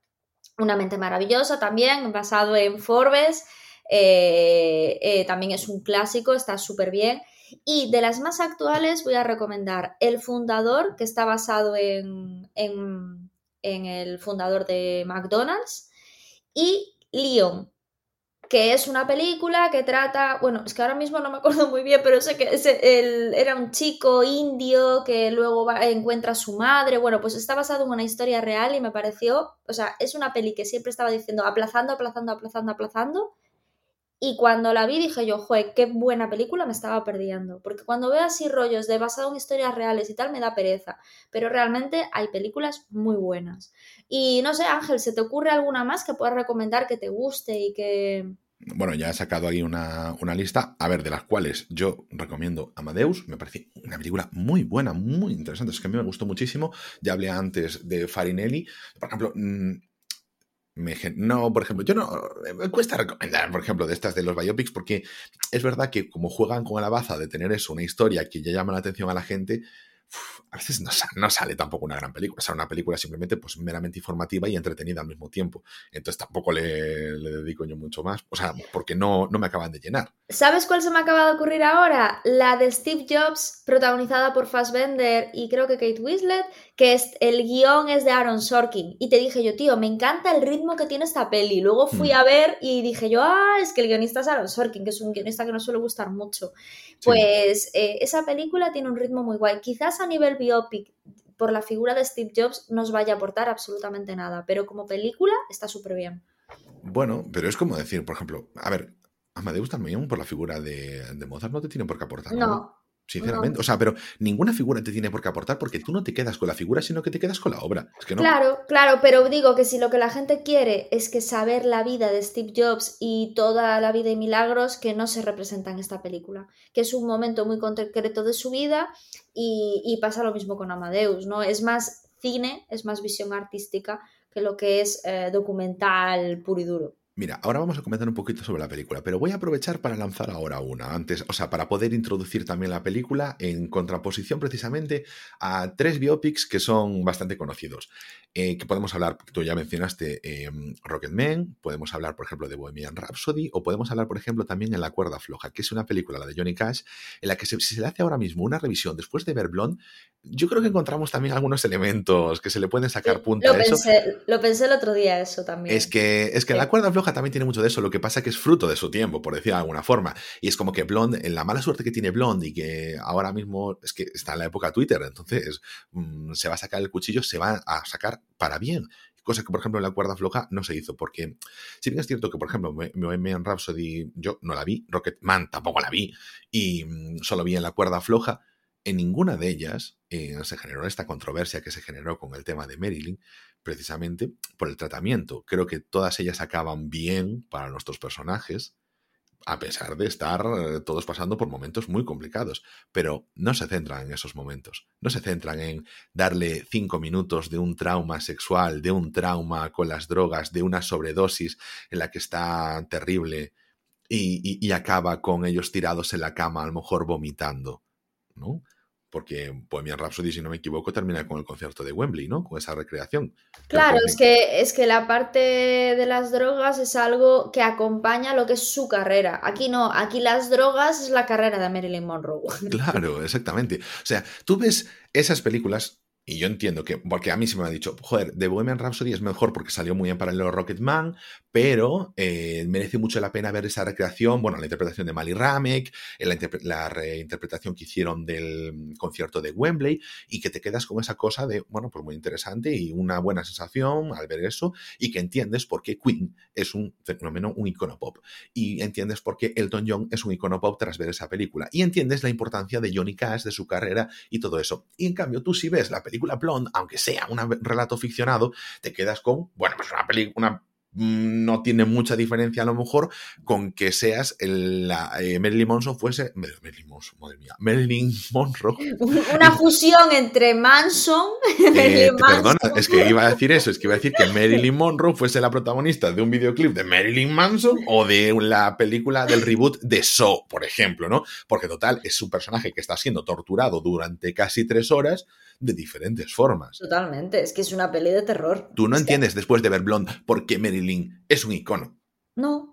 Una mente maravillosa también, basado en Forbes, eh, eh, también es un clásico, está súper bien. Y de las más actuales voy a recomendar El Fundador, que está basado en, en, el fundador de McDonald's, y Leon, que es una película que trata, bueno, es que ahora mismo no me acuerdo muy bien, pero sé que era un chico indio que luego encuentra a su madre, bueno, pues está basado en una historia real y me pareció, o sea, es una peli que siempre estaba diciendo aplazando, aplazando, aplazando, aplazando, y cuando la vi dije yo, joder, qué buena película me estaba perdiendo. Porque cuando veo así rollos de basado en historias reales y tal, me da pereza. Pero realmente hay películas muy buenas. Y no sé, Ángel, ¿se te ocurre alguna más que puedas recomendar que te guste y que... Bueno, ya he sacado ahí una, lista, a ver, de las cuales yo recomiendo Amadeus. Me parece una película muy buena, muy interesante. Es que a mí me gustó muchísimo. Ya hablé antes de Farinelli. Por ejemplo, mm, no, por ejemplo, yo no. Me cuesta recomendar, por ejemplo, de estas de los biopics, porque es verdad que como juegan con la baza de tener eso, una historia que ya llama la atención a la gente, a veces no, sale tampoco una gran película. O sea, una película simplemente pues meramente informativa y entretenida al mismo tiempo. Entonces tampoco le, dedico yo mucho más. O sea, porque no, no me acaban de llenar. ¿Sabes cuál se me acaba de ocurrir ahora? La de Steve Jobs, protagonizada por Fassbender y creo que Kate Winslet, que es, el guion es de Aaron Sorkin. Y te dije yo, tío, me encanta el ritmo que tiene esta peli. Luego fui hmm. a ver y dije yo, ah, es que el guionista es Aaron Sorkin, que es un guionista que no suele gustar mucho. Pues eh, esa película tiene un ritmo muy guay. Quizás a nivel biopic por la figura de Steve Jobs no os vaya a aportar absolutamente nada, pero como película está súper bien. Bueno, pero es como decir, por ejemplo, a ver, Amadeus también por la figura de, Mozart no te tiene por qué aportar. No, Sinceramente, o sea, pero ninguna figura te tiene por qué aportar porque tú no te quedas con la figura, sino que te quedas con la obra. Claro, claro, pero digo que si lo que la gente quiere es que saber la vida de Steve Jobs y toda la vida y milagros que no se representa en esta película, que es un momento muy concreto de su vida y, pasa lo mismo con Amadeus, ¿no? Es más cine, es más visión artística que lo que es eh, documental puro y duro. Mira, ahora vamos a comentar un poquito sobre la película, pero voy a aprovechar para lanzar ahora una, antes, o sea, para poder introducir también la película en contraposición precisamente a tres biopics que son bastante conocidos. Eh, que podemos hablar, tú ya mencionaste eh, Rocketman, podemos hablar, por ejemplo, de Bohemian Rhapsody, o podemos hablar, por ejemplo, también en La cuerda floja, que es una película, la de Johnny Cash, en la que si se le hace ahora mismo una revisión después de ver Blonde, yo creo que encontramos también algunos elementos que se le pueden sacar punta a eso. lo pensé el otro día eso también. Es que, es que La cuerda floja también tiene mucho de eso, lo que pasa que es fruto de su tiempo, por decir de alguna forma. Y es como que Blonde, en la mala suerte que tiene Blonde y que ahora mismo es que está en la época Twitter, entonces mm, se va a sacar el cuchillo, se va a sacar para bien. Cosa que, por ejemplo, en la cuerda floja no se hizo, porque si bien es cierto que, por ejemplo, en Rhapsody yo no la vi, Rocketman tampoco la vi, y mm, solo vi en la cuerda floja, en ninguna de ellas eh, se generó esta controversia que se generó con el tema de Marilyn, precisamente por el tratamiento. Creo que todas ellas acaban bien para nuestros personajes, a pesar de estar eh, todos pasando por momentos muy complicados, pero no se centran en esos momentos, no se centran en darle cinco minutos de un trauma sexual, de un trauma con las drogas, de una sobredosis en la que está terrible y, y acaba con ellos tirados en la cama, a lo mejor vomitando, ¿no? Porque Bohemian Rhapsody, si no me equivoco, termina con el concierto de Wembley, ¿no? Con esa recreación. Claro, es que, es que la parte de las drogas es algo que acompaña lo que es su carrera. Aquí no, aquí las drogas es la carrera de Marilyn Monroe. Claro, exactamente. O sea, tú ves esas películas Y yo entiendo que, porque a mí se me ha dicho, joder, The Bohemian Rhapsody es mejor porque salió muy en paralelo Rocketman, pero eh, merece mucho la pena ver esa recreación, bueno, la interpretación de Mali Ramek, la, la, reinterpretación que hicieron del concierto de Wembley, y que te quedas con esa cosa de, bueno, pues muy interesante y una buena sensación al ver eso, y que entiendes por qué Queen es un fenómeno, un icono pop, y entiendes por qué Elton John es un icono pop tras ver esa película, y entiendes la importancia de Johnny Cash, de su carrera y todo eso. Y en cambio, tú si ves la película, película Blonde, aunque sea un relato ficcionado, te quedas con, bueno, pues una película, mm, no tiene mucha diferencia a lo mejor con que seas la eh, Marilyn Monroe fuese Marilyn Monroe, madre mía, Marilyn Monroe. Una fusión entre Manson. Eh, perdona, es que iba a decir eso, es que iba a decir que Marilyn Monroe fuese la protagonista de un videoclip de Marilyn Manson o de la película del reboot de Saw, por ejemplo, ¿no? Porque total, es un personaje que está siendo torturado durante casi tres horas de diferentes formas. Totalmente, es que es una peli de terror. Tú no entiendes después de ver Blonde por qué Marilyn es un icono. No.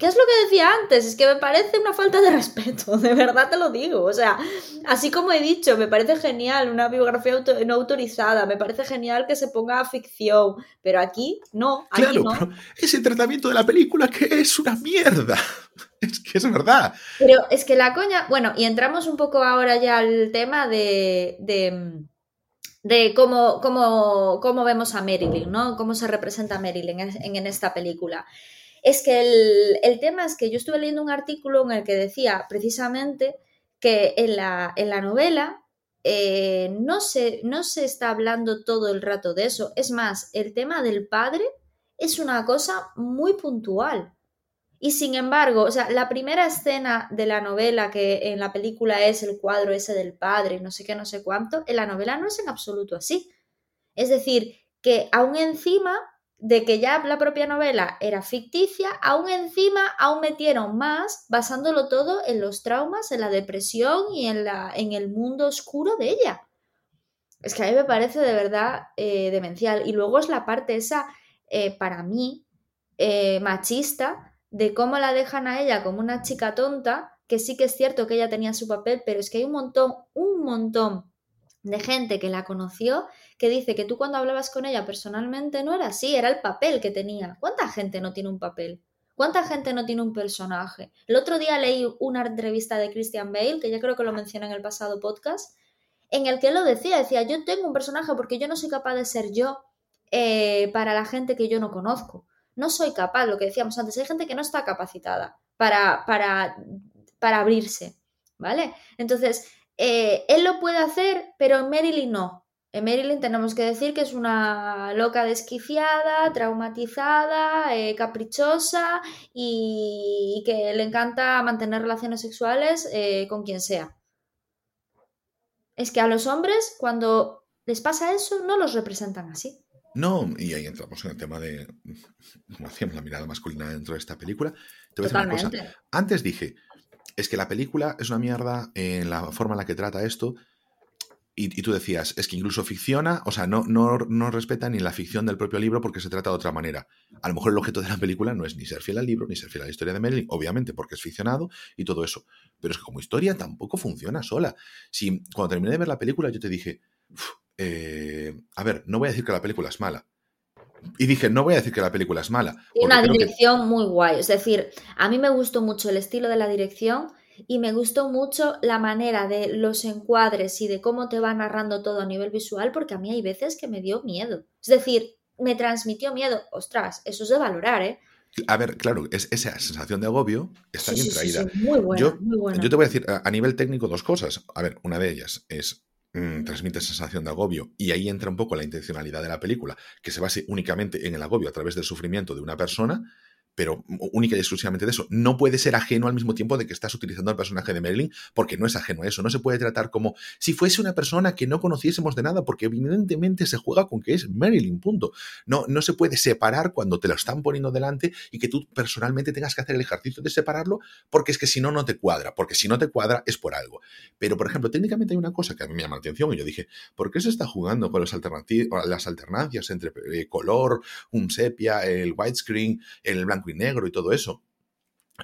¿Qué es lo que decía antes? Es que me parece una falta de respeto, de verdad te lo digo. O sea, así como he dicho, me parece genial una biografía no autorizada, me parece genial que se ponga ficción, pero aquí no. Aquí claro, no. Pero ese tratamiento de la película que es una mierda. Es que es verdad. Pero es que la coña, bueno, y entramos un poco ahora ya al tema de, de, cómo, cómo, cómo, vemos a Marilyn, ¿no? Cómo se representa a Marilyn en, en esta película. Es que el, el, tema es que yo estuve leyendo un artículo en el que decía precisamente que en la, en la novela eh, no, se, no se está hablando todo el rato de eso. Es más, el tema del padre es una cosa muy puntual. Y sin embargo, o sea, la primera escena de la novela, que en la película es el cuadro ese del padre, no sé qué, no sé cuánto, en la novela no es en absoluto así. Es decir, que aún encima de que ya la propia novela era ficticia, aún encima aún metieron más, basándolo todo en los traumas, en la depresión y en, la, en el mundo oscuro de ella. Es que a mí me parece de verdad eh, demencial. Y luego es la parte esa, eh, para mí, eh, machista, de cómo la dejan a ella como una chica tonta, que sí que es cierto que ella tenía su papel, pero es que hay un montón, un montón de gente que la conoció que dice que tú cuando hablabas con ella personalmente no era así, era el papel que tenía. ¿Cuánta gente no tiene un papel? ¿Cuánta gente no tiene un personaje? El otro día leí una entrevista de Christian Bale, que ya creo que lo mencioné en el pasado podcast, en el que él lo decía, decía, yo tengo un personaje porque yo no soy capaz de ser yo eh, para la gente que yo no conozco no soy capaz, lo que decíamos antes, hay gente que no está capacitada para, para, para abrirse, ¿vale? Entonces, eh, él lo puede hacer, pero Marilyn no. En Marilyn tenemos que decir que es una loca desquiciada, traumatizada, eh, caprichosa y, que le encanta mantener relaciones sexuales eh, con quien sea. Es que a los hombres, cuando les pasa eso, no los representan así. No, y ahí entramos en el tema de cómo hacíamos la mirada masculina dentro de esta película. Te voy a decir una cosa. Antes dije, es que la película es una mierda en la forma en la que trata esto. Y, tú decías, es que incluso ficciona, o sea, no, no, no, respeta ni la ficción del propio libro porque se trata de otra manera. A lo mejor el objeto de la película no es ni ser fiel al libro, ni ser fiel a la historia de Marilyn, obviamente, porque es ficcionado y todo eso. Pero es que como historia tampoco funciona sola. Si cuando terminé de ver la película yo te dije, eh, a ver, no voy a decir que la película es mala. Y dije, no voy a decir que la película es mala. Tiene una dirección muy guay. Es decir, a mí me gustó mucho el estilo de la dirección y me gustó mucho la manera de los encuadres y de cómo te va narrando todo a nivel visual, porque a mí hay veces que me dio miedo. Es decir, me transmitió miedo. Ostras, eso es de valorar, ¿eh? A ver, claro, es, esa sensación de agobio está bien traída. muy buena, muy buena. yo te voy a decir a nivel técnico dos cosas. A ver, una de ellas es Mm, transmite sensación de agobio y ahí entra un poco la intencionalidad de la película, que se base únicamente en el agobio a través del sufrimiento de una persona pero única y exclusivamente de eso. No puede ser ajeno al mismo tiempo de que estás utilizando el personaje de Marilyn, porque no es ajeno a eso. No se puede tratar como si fuese una persona que no conociésemos de nada, porque evidentemente se juega con que es Marilyn, punto. No, no se puede separar cuando te lo están poniendo delante y que tú personalmente tengas que hacer el ejercicio de separarlo, porque es que si no, no te cuadra, porque si no te cuadra es por algo. Pero, por ejemplo, técnicamente hay una cosa que a mí me llama la atención y yo dije, ¿por qué se está jugando con las alternancias entre eh, color, un sepia, el widescreen, el blanco negro y todo eso.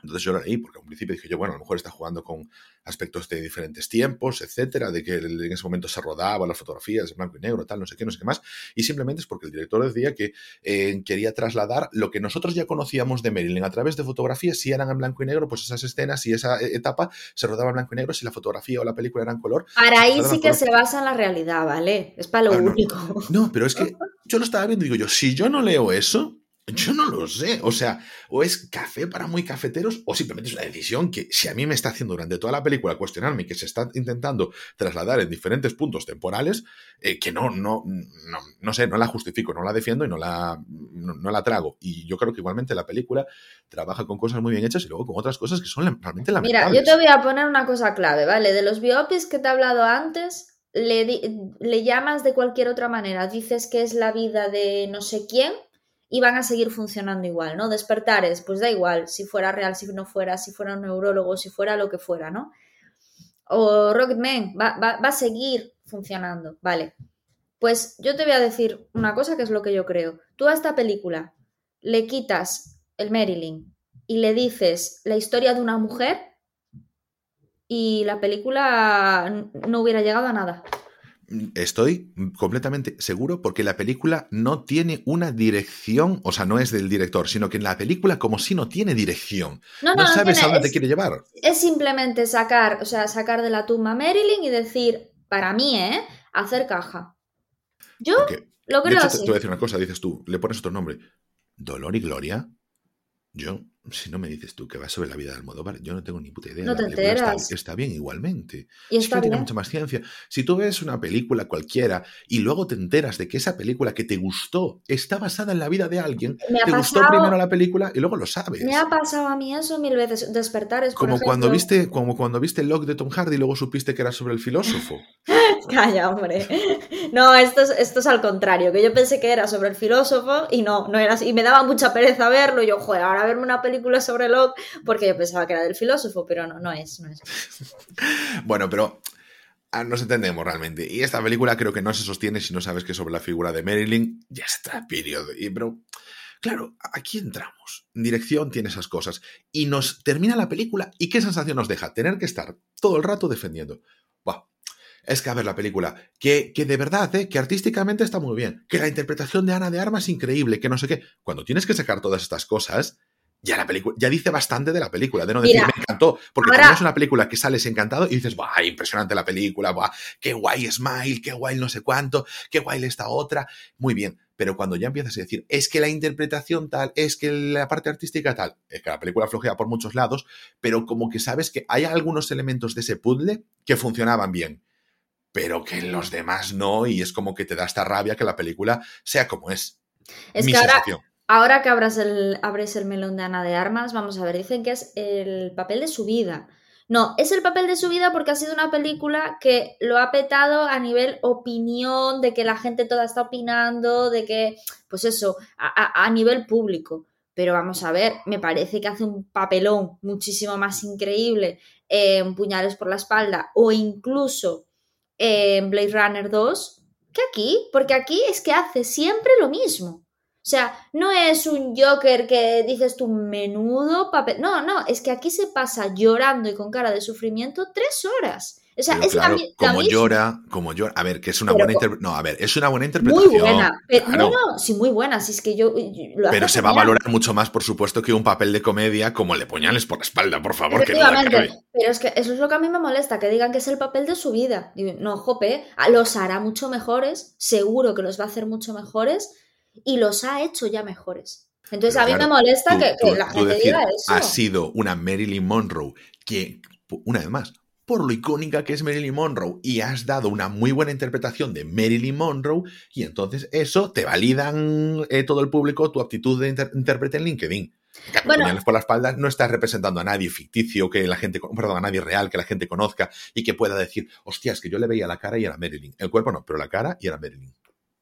Entonces yo lo leí porque a un principio dije yo, bueno, a lo mejor está jugando con aspectos de diferentes tiempos, etcétera, de que en ese momento se rodaba las fotografías en blanco y negro, tal, no sé qué, no sé qué más. Y simplemente es porque el director decía que eh, quería trasladar lo que nosotros ya conocíamos de Marilyn a través de fotografías, si eran en blanco y negro, pues esas escenas y esa eh, etapa se rodaba en blanco y negro, si la fotografía o la película era en color. Para ahí sí que se basa en la realidad, ¿vale? Es para lo ah, único. no, pero es que yo lo estaba viendo y digo yo, si yo no leo eso, yo no lo sé. O sea, o es café para muy cafeteros, o simplemente es una decisión que, si a mí me está haciendo durante toda la película cuestionarme y que se está intentando trasladar en diferentes puntos temporales, eh, que no, no, no, no, sé, no la justifico, no la defiendo y no la, no, la trago. Y yo creo que igualmente la película trabaja con cosas muy bien hechas y luego con otras cosas que son realmente lamentables. Mira, yo te voy a poner una cosa clave, ¿vale? De los biopics que te he hablado antes, le, le llamas de cualquier otra manera. Dices que es la vida de no sé quién y van a seguir funcionando igual, ¿no? Despertares, pues da igual, si fuera real, si no fuera, si fuera un neurólogo, si fuera lo que fuera, ¿no? O Rocketman, va, va, va a seguir funcionando, vale. Pues yo te voy a decir una cosa que es lo que yo creo. Tú a esta película le quitas el Marilyn y le dices la historia de una mujer y la película no hubiera llegado a nada. Estoy completamente seguro porque la película no tiene una dirección, o sea, no es del director, sino que en la película como si no tiene dirección. No, sabes a dónde te quiere llevar. Es simplemente sacar, o sea, sacar de la tumba a Marilyn y decir, para mí, ¿eh? Hacer caja. Yo lo creo de hecho, Te, voy a decir una cosa, dices tú, le pones otro nombre. Dolor y Gloria. Yo si no me dices tú que va sobre la vida de Almodóvar, yo no tengo ni puta idea. No te enteras. Está, está, bien igualmente. Y es que tiene mucha más ciencia. Si tú ves una película cualquiera y luego te enteras de que esa película que te gustó está basada en la vida de alguien, te gustó primero la película y luego lo sabes. Me ha pasado a mí eso mil veces. Despertar es como cuando viste Como cuando viste el log de Tom Hardy y luego supiste que era sobre el filósofo. Calla, hombre. No, esto es, esto es al contrario, que yo pensé que era sobre el filósofo y no, no era así. Y me daba mucha pereza verlo. Y yo, joder, ahora verme una película sobre Locke porque yo pensaba que era del filósofo, pero no, no es, no es. bueno, pero ah, nos entendemos realmente. Y esta película creo que no se sostiene si no sabes que sobre la figura de Marilyn ya está periodo. Y, pero, claro, aquí entramos. Dirección tiene esas cosas. Y nos termina la película. ¿Y qué sensación nos deja? Tener que estar todo el rato defendiendo. es que a ver la película, que, que de verdad, ¿eh? que artísticamente está muy bien, que la interpretación de Ana de Armas es increíble, que no sé qué. Cuando tienes que sacar todas estas cosas, ya la película, ya dice bastante de la película, de no decir me encantó, porque cuando es una película que sales encantado y dices, ¡buah! Impresionante la película, ¡buah! ¡Qué guay Smile! ¡Qué guay no sé cuánto! ¡Qué guay esta otra! Muy bien. Pero cuando ya empiezas a decir, es que la interpretación tal, es que la parte artística tal, es que la película flojea por muchos lados, pero como que sabes que hay algunos elementos de ese puzzle que funcionaban bien, pero que los demás no, y es como que te da esta rabia que la película sea como es. Es que ahora, Ahora que abras el, abres el melón de Ana de Armas, vamos a ver, dicen que es el papel de su vida. No, es el papel de su vida porque ha sido una película que lo ha petado a nivel opinión, de que la gente toda está opinando, de que, pues eso, a, nivel público. Pero vamos a ver, me parece que hace un papelón muchísimo más increíble en Puñales por la espalda o incluso en Blade Runner 2 que aquí, porque aquí es que hace siempre lo mismo. O sea, no es un Joker que dices tu menudo papel. No, no, es que aquí se pasa llorando y con cara de sufrimiento tres horas. O sea, es claro, como llora, como llora. A ver, que es una buena interpretación. No, a ver, es una buena interpretación. Muy buena. No, no, sí, muy buena. Si es que yo. pero se va a valorar mucho más, por supuesto, que un papel de comedia como el de puñales por la espalda, por favor. Que no pero es que eso es lo que a mí me molesta, que digan que es el papel de su vida. no, jope, los hará mucho mejores, seguro que los va a hacer mucho mejores y los ha hecho ya mejores. Entonces a mí me molesta que, la gente diga eso. Ha sido una Marilyn Monroe que, una vez más, por lo icónica que es Marilyn Monroe y has dado una muy buena interpretación de Marilyn Monroe y entonces eso te validan eh, todo el público tu actitud de intérprete en LinkedIn. Bueno, por la espalda no estás representando a nadie ficticio que la gente, perdón, a nadie real que la gente conozca y que pueda decir, hostias, que yo le veía la cara y era Marilyn. El cuerpo no, pero la cara y era Marilyn.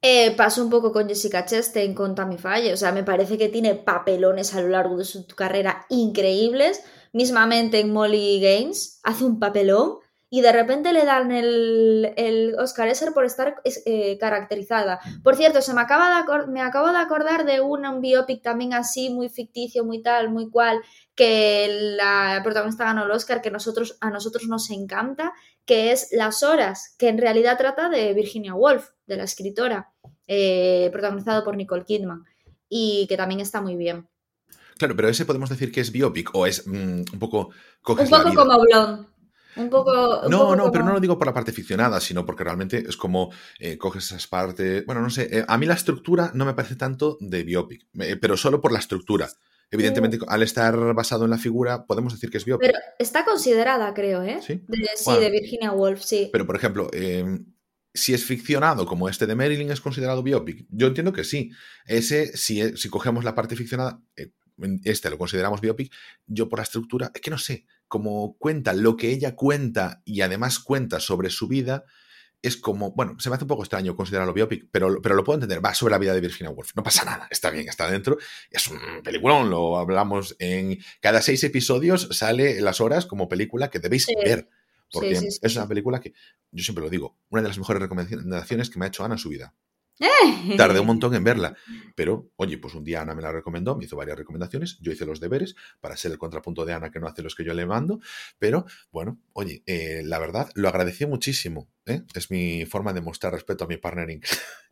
Eh, pasó un poco con Jessica Chastain con Tammy Faye. O sea, me parece que tiene papelones a lo largo de su carrera increíbles. Mismamente en Molly Games hace un papelón y de repente le dan el, el Oscar Esser por estar eh, caracterizada. Por cierto, se me acaba de me acabo de acordar de un, un biopic también así, muy ficticio, muy tal, muy cual, que la protagonista ganó el Oscar, que nosotros, a nosotros nos encanta, que es Las Horas, que en realidad trata de Virginia Woolf, de la escritora, eh, protagonizado por Nicole Kidman, y que también está muy bien. Claro, pero ese podemos decir que es biopic o es mm, un poco... Un poco como Blonde. Un poco. no, no, pero no lo digo por la parte ficcionada, sino porque realmente es como eh, coges esas partes. Bueno, no sé. Eh, a mí la estructura no me parece tanto de biopic, pero solo por la estructura. Evidentemente, al estar basado en la figura, podemos decir que es biopic. Pero está considerada, creo, ¿eh? Sí, de, Virginia Woolf, sí. Pero, por ejemplo, em, si es ficcionado como este de Marilyn, ¿es considerado biopic? Yo entiendo que sí. Ese, si, si cogemos la parte ficcionada, eh, este lo consideramos biopic, yo por la estructura, es que no sé, como cuenta lo que ella cuenta y además cuenta sobre su vida, es como, bueno, se me hace un poco extraño considerarlo biopic, pero, pero lo puedo entender. Va sobre la vida de Virginia Woolf. No pasa nada, está bien, está dentro. Es un peliculón, lo hablamos en cada seis episodios, sale las horas como película que debéis ver. Porque es una película que, yo siempre lo digo, una de las mejores recomendaciones que me ha hecho Ana en su vida. ¡Eh! Tardé un montón en verla, pero oye, pues un día Ana me la recomendó, me hizo varias recomendaciones, yo hice los deberes para ser el contrapunto de Ana que no hace los que yo le mando, pero bueno, oye, eh, la verdad, lo agradecí muchísimo, ¿eh? es mi forma de mostrar respeto a mi partnering.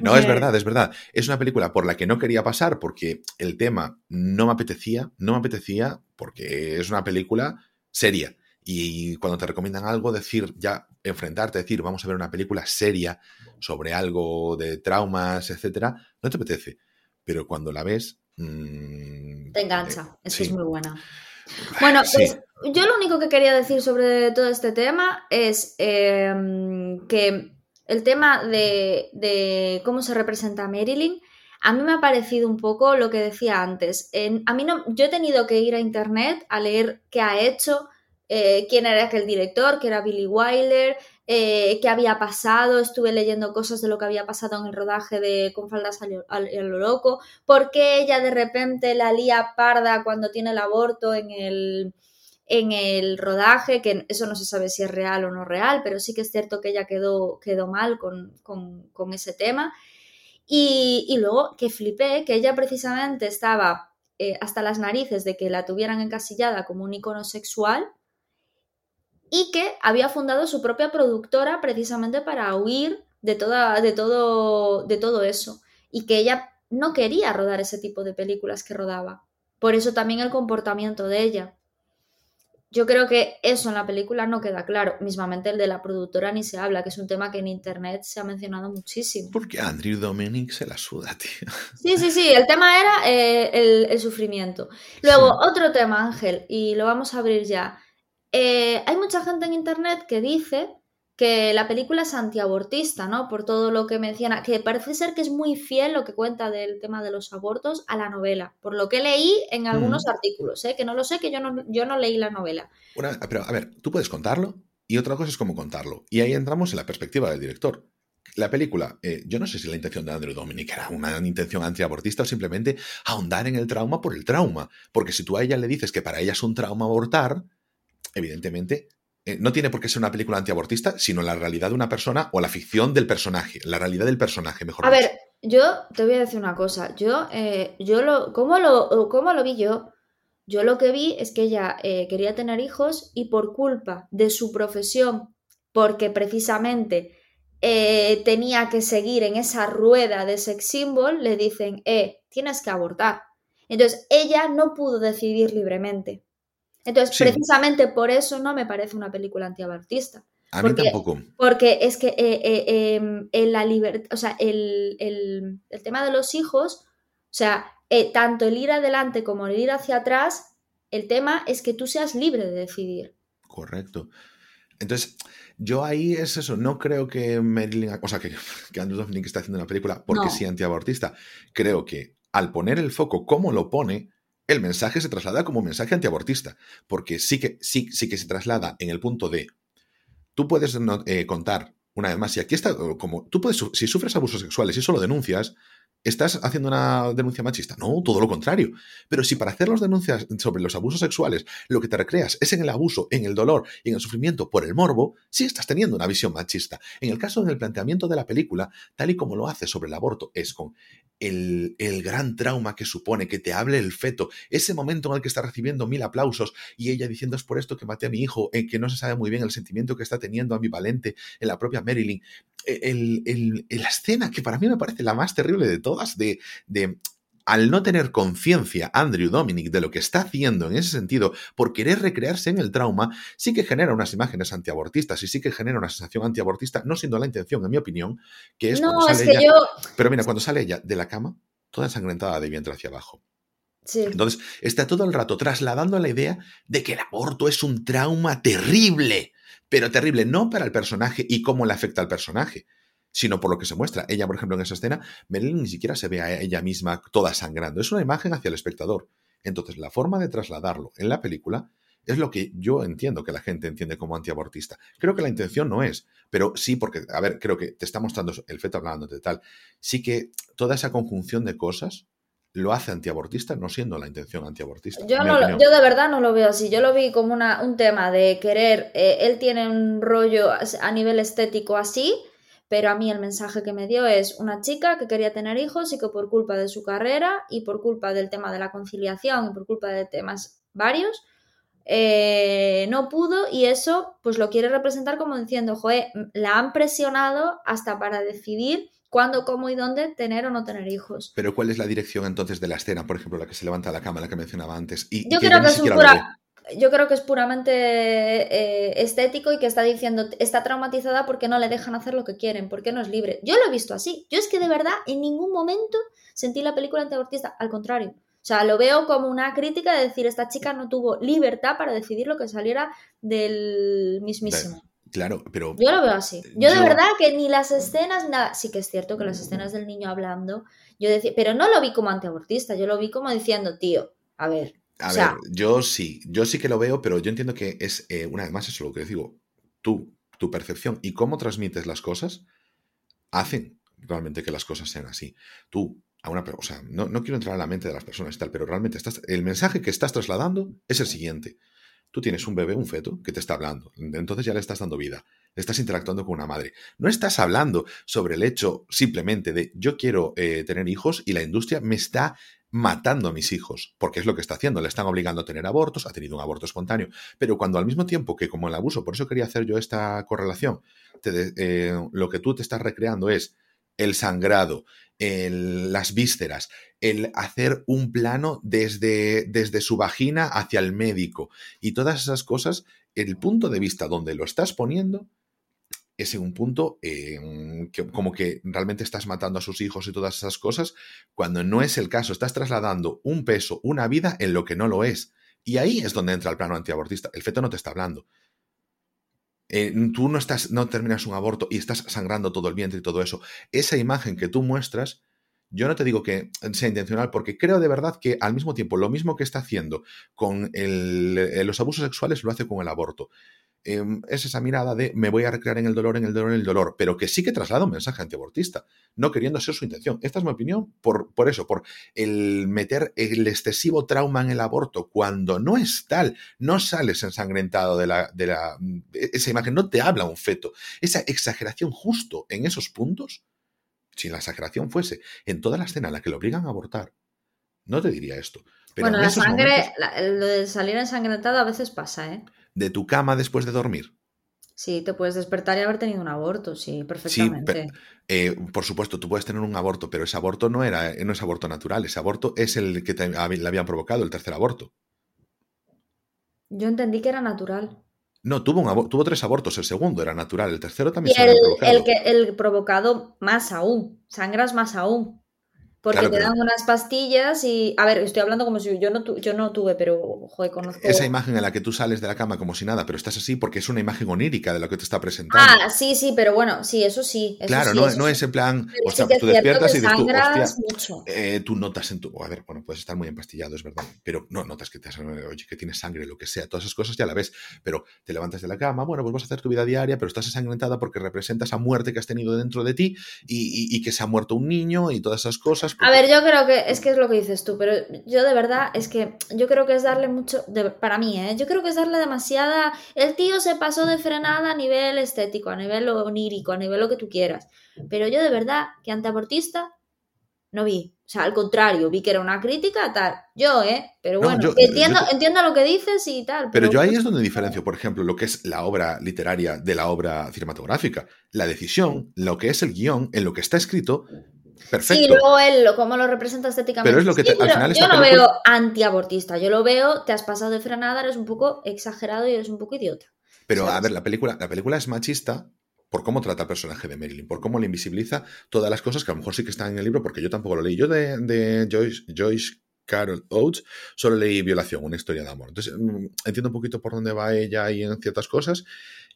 no, es verdad, es verdad. Es una película por la que no quería pasar porque el tema no me apetecía, no me apetecía porque es una película seria. Y cuando te recomiendan algo, decir, ya enfrentarte, decir, vamos a ver una película seria sobre algo de traumas, etcétera, no te apetece. Pero cuando la ves. Mmm, te engancha, es que es muy buena. Bueno, pues yo lo único que quería decir sobre todo este tema es em, que el tema de, de, cómo se representa a Marilyn, a mí me ha parecido un poco lo que decía antes. En, a mí no, yo he tenido que ir a internet a leer qué ha hecho, eh, quién era aquel director, que era Billy Wilder, eh, qué había pasado, estuve leyendo cosas de lo que había pasado en el rodaje de Con faldas a lo loco, por qué ella de repente la lía parda cuando tiene el aborto en el, en el rodaje, que eso no se sabe si es real o no real, pero sí que es cierto que ella quedó, quedó mal con, ese tema. Y, luego que flipé, que ella precisamente estaba eh, hasta las narices de que la tuvieran encasillada como un icono sexual, y que había fundado su propia productora precisamente para huir de, toda, de, todo, de todo eso y que ella no quería rodar ese tipo de películas que rodaba. Por eso también el comportamiento de ella. Yo creo que eso en la película no queda claro. Mismamente el de la productora ni se habla, que es un tema que en internet se ha mencionado muchísimo. Porque Andrew Dominic se la suda, tío. Sí, sí, sí. El tema era eh, el, sufrimiento. Luego, otro tema, Ángel, y lo vamos a abrir ya. Eh, hay mucha gente en internet que dice que la película es antiabortista, ¿no? Por todo lo que menciona, que parece ser que es muy fiel lo que cuenta del tema de los abortos a la novela, por lo que leí en algunos artículos, ¿eh? que no lo sé, que yo no, yo no leí la novela. pero a ver, tú puedes contarlo y otra cosa es cómo contarlo. Y ahí entramos en la perspectiva del director. La película, eh, yo no sé si la intención de Andrew Dominic era una intención antiabortista o simplemente ahondar en el trauma por el trauma. Porque si tú a ella le dices que para ella es un trauma abortar, evidentemente, eh, no tiene por qué ser una película antiabortista, sino la realidad de una persona o la ficción del personaje, la realidad del personaje, mejor A ver, yo te voy a decir una cosa. Yo, eh, yo lo, ¿cómo lo, ¿cómo lo vi yo? Yo lo que vi es que ella eh, quería tener hijos y por culpa de su profesión, porque precisamente tenía que seguir en esa rueda de sex symbol, le dicen, eh, tienes que abortar. Entonces ella no pudo decidir libremente. Entonces, precisamente por eso no me parece una película antiabortista. A mí tampoco. Porque es que eh, eh, em, en la libertad, o sea, el, tema de los hijos, o sea, eh, tanto el ir adelante como el ir hacia atrás, el tema es que tú seas libre de decidir. Correcto. Entonces, yo ahí es eso, no creo que Marilyn, o sea, que, que Andrew Dominic está haciendo una película porque sea antiabortista. Creo que al poner el foco como lo pone, el mensaje se traslada como mensaje antiabortista, porque sí que, sí, que se traslada en el punto de, tú puedes eh, contar, una vez más, y aquí está como, tú puedes, si sufres abusos sexuales y eso lo denuncias, ¿Estás haciendo una denuncia machista? No, todo lo contrario. Pero si para hacer las denuncias sobre los abusos sexuales lo que te recreas es en el abuso, en el dolor y en el sufrimiento por el morbo, sí estás teniendo una visión machista. En el caso del planteamiento de la película, tal y como lo hace sobre el aborto, es con el, gran trauma que supone que te hable el feto, ese momento en el que está recibiendo mil aplausos y ella diciendo es por esto que maté a mi hijo, en que no se sabe muy bien el sentimiento que está teniendo ambivalente en la propia Marilyn. El, la escena que para mí me parece la más terrible de todas, de, de al no tener conciencia Andrew Dominic de lo que está haciendo en ese sentido, por querer recrearse en el trauma, sí que genera unas imágenes antiabortistas y sí que genera una sensación antiabortista, no siendo la intención, en mi opinión, que es no, cuando es sale que ella. yo... Pero mira, cuando sale ella de la cama, toda ensangrentada de vientre hacia abajo. Sí. Entonces, está todo el rato trasladando la idea de que el aborto es un trauma terrible, pero terrible no para el personaje y cómo le afecta al personaje, sino por lo que se muestra. Ella, por ejemplo, en esa escena, Marilyn ni siquiera se ve a ella misma toda sangrando. Es una imagen hacia el espectador. Entonces, la forma de trasladarlo en la película es lo que yo entiendo que la gente entiende como antiabortista. Creo que la intención no es, pero sí porque, a ver, creo que te está mostrando el feto hablando de tal. Sí que toda esa conjunción de cosas lo hace antiabortista, no siendo la intención antiabortista. Yo, no lo- yo de verdad no lo veo así. Yo lo vi como una, un tema de querer. eh, él tiene un rollo a nivel estético así, pero a mí el mensaje que me dio es una chica que quería tener hijos y que por culpa de su carrera y por culpa del tema de la conciliación y por culpa de temas varios, eh, no pudo y eso pues lo quiere representar como diciendo, joder, la han presionado hasta para decidir cuándo, cómo y dónde tener o no tener hijos. Pero ¿cuál es la dirección entonces de la escena, por ejemplo, la que se levanta la cama, la que mencionaba antes? Y, Yo creo que es pura- yo creo que es puramente eh, estético y que está diciendo, está traumatizada porque no le dejan hacer lo que quieren, porque no es libre. Yo lo he visto así. Yo es que de verdad en ningún momento sentí la película antiabortista, al contrario. O sea, lo veo como una crítica de decir, esta chica no tuvo libertad para decidir lo que saliera del mismísimo. Claro, pero Yo lo veo así. Yo de verdad que ni las escenas, nada. Sí que es cierto que las escenas del niño hablando, yo decía, pero no lo vi como antiabortista, yo lo vi como diciendo, tío, a ver. A o sea, ver, yo sí, yo sí que lo veo, pero yo entiendo que es, eh, una vez más, eso lo que digo, tú, tu percepción y cómo transmites las cosas hacen realmente que las cosas sean así. Tú, a una o sea, no, no quiero entrar en la mente de las personas y tal, pero realmente estás, el mensaje que estás trasladando es el siguiente. Tú tienes un bebé, un feto, que te está hablando. Entonces ya le estás dando vida. Estás interactuando con una madre. No estás hablando sobre el hecho simplemente de yo quiero eh, tener hijos y la industria me está matando a mis hijos, porque es lo que está haciendo, le están obligando a tener abortos, ha tenido un aborto espontáneo, pero cuando al mismo tiempo que como el abuso, por eso quería hacer yo esta correlación, de- eh, lo que tú te estás recreando es el sangrado, las vísceras, el hacer un plano desde, desde su vagina hacia el médico y todas esas cosas, el punto de vista donde lo estás poniendo es en un punto que, como que realmente estás matando a sus hijos y todas esas cosas, cuando no es el caso, estás trasladando un peso, una vida en lo que no lo es. Y ahí es donde entra el plano antiabortista. El feto no te está hablando. Eh, tú no, estás, no terminas un aborto y estás sangrando todo el vientre y todo eso. Esa imagen que tú muestras, yo no te digo que sea intencional, porque creo de verdad que al mismo tiempo lo mismo que está haciendo con eh, los abusos sexuales lo hace con el aborto. Eh, es esa mirada de me voy a recrear en el dolor, en el dolor, en el dolor, pero que sí que traslada un mensaje antiabortista, no queriendo ser su intención. Esta es mi opinión por, por eso, por el meter el excesivo trauma en el aborto cuando no es tal, no sales ensangrentado de la, de la esa imagen, no te habla un feto. Esa exageración justo en esos puntos, si la exageración fuese en toda la escena en la que lo obligan a abortar, no te diría esto. Pero bueno, en la sangre, momentos, la- lo de salir ensangrentado a veces pasa, ¿eh? De tu cama después de dormir, Sí, te puedes despertar y haber tenido un aborto, sí, perfectamente. Eh, por supuesto, tú puedes tener un aborto, pero ese aborto no, era, no es aborto natural, ese aborto es el que te, le habían provocado, el tercer aborto. Yo entendí que era natural. No, tuvo, un tuvo tres abortos, el segundo era natural, el tercero Y también se el, habían provocado. el, que, el provocado más aún, sangras más aún. Porque Claro, te pero- dan unas pastillas y... A ver, estoy hablando como si yo no, tu- yo no tuve, pero, joder, conozco... Esa imagen en la que tú sales de la cama como si nada, pero estás así porque es una imagen onírica de lo que te está presentando. Ah, sí, sí, pero bueno, sí, eso sí. eso claro, sí, no, eso no sí. es en plan, Pero o sí sea, que es tú despiertas y dices tú, hostia, mucho. eh, tú notas en tu. A ver, bueno, puedes estar muy empastillado, es verdad. Pero no notas que te has, oye, que tienes sangre, lo que sea. Todas esas cosas ya la ves. Pero te levantas de la cama, bueno, pues vas a hacer tu vida diaria, pero estás ensangrentada porque representa esa muerte que has tenido dentro de ti y, y- y que se ha muerto un niño y todas esas cosas. A ver, yo creo que es que es lo que dices tú, pero yo de verdad es que yo creo que es darle mucho, para mí, ¿eh? yo creo que es darle demasiada... El tío se pasó de frenada a nivel estético, a nivel onírico, a nivel lo que tú quieras, pero yo de verdad que antiabortista no vi. O sea, al contrario, vi que era una crítica, tal. Yo, ¿eh? Pero bueno, entiendo, entiendo lo que dices y tal. Pero, yo ahí es donde diferencio, por ejemplo, lo que es la obra literaria de la obra cinematográfica. La decisión, lo que es el guion, en lo que está escrito, perfecto. Sí, luego él, cómo lo representa estéticamente. Pero es lo que al final Yo no veo antiabortista, yo lo veo, te has pasado de frenada, eres un poco exagerado y eres un poco idiota. Pero, a ver, la película, la película es machista por cómo trata el personaje de Marilyn, por cómo le invisibiliza todas las cosas que a lo mejor sí que están en el libro, porque yo tampoco lo leí. Yo de, Joyce, Joyce Carol Oates solo leí Violación, una historia de amor. Entonces mm, entiendo un poquito por dónde va ella y en ciertas cosas.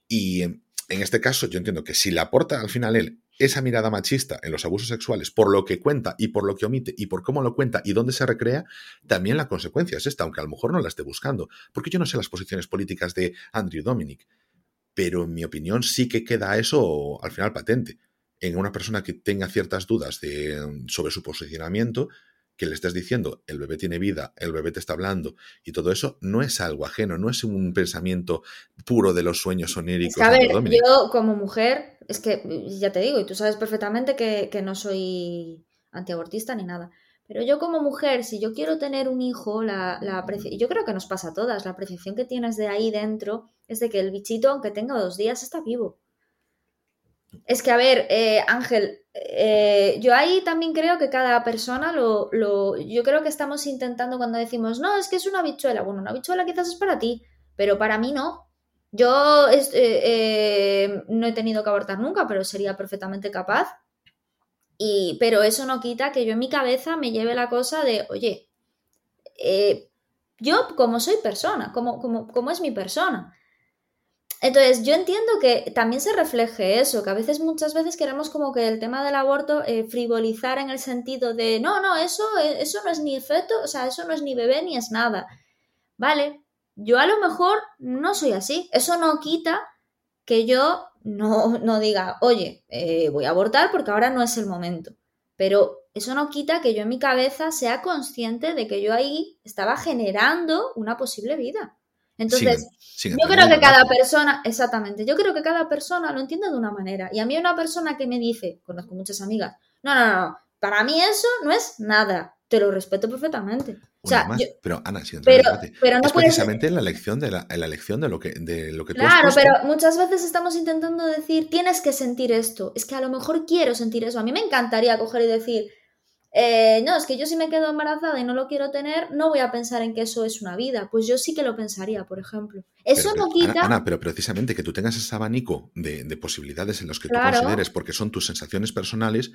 Y en este caso yo entiendo que si le aporta al final él esa mirada machista en los abusos sexuales, por lo que cuenta y por lo que omite y por cómo lo cuenta y dónde se recrea, también la consecuencia es esta, aunque a lo mejor no la esté buscando. Porque yo no sé las posiciones políticas de Andrew Dominic pero en mi opinión sí que queda eso al final patente. En una persona que tenga ciertas dudas de, sobre su posicionamiento, que le estés diciendo, el bebé tiene vida, el bebé te está hablando, y todo eso no es algo ajeno, no es un pensamiento puro de los sueños oníricos. a ver, yo como mujer, es que ya te digo, y tú sabes perfectamente que, que no soy antiabortista ni nada, pero yo como mujer, si yo quiero tener un hijo, la, la yo creo que nos pasa a todas, la apreciación que tienes de ahí dentro es de que el bichito, aunque tenga dos días, está vivo. Es que, a ver, eh, Ángel, eh, yo ahí también creo que cada persona lo, Yo creo que estamos intentando cuando decimos, no, es que es una bichuela. Bueno, una bichuela quizás es para ti, pero para mí no. Yo eh, no he tenido que abortar nunca, pero sería perfectamente capaz y, pero eso no quita que yo en mi cabeza me lleve la cosa de, oye, eh, yo como soy persona, como, como, como es mi persona. Entonces, yo entiendo que también se refleje eso, que a veces, muchas veces queremos como que el tema del aborto eh, frivolizar en el sentido de, no, no, eso, eh, eso no es ni feto, o sea, eso no es ni bebé ni es nada. Vale, yo a lo mejor no soy así. Eso no quita que yo no, no diga, oye, eh, voy a abortar porque ahora no es el momento. Pero eso no quita que yo en mi cabeza sea consciente de que yo ahí estaba generando una posible vida. Entonces, yo creo que cada persona, exactamente, yo creo que cada persona lo entiende de una manera. Y a mí una persona que me dice, conozco muchas amigas, no, no, no, para mí eso no es nada te lo respeto perfectamente. pero Ana, si pero, pero no es precisamente la elección de la, la elección de lo que de lo que Claro, pero muchas veces estamos intentando decir, tienes que sentir esto. Es que a lo mejor quiero sentir eso. A mí me encantaría coger y decir, eh, no, es que yo si me quedo embarazada y no lo quiero tener, no voy a pensar en que eso es una vida. Pues yo sí que lo pensaría, por ejemplo. Eso no quita. Ana, pero precisamente que tú tengas ese abanico de, posibilidades en los que tú consideres, porque son tus sensaciones personales,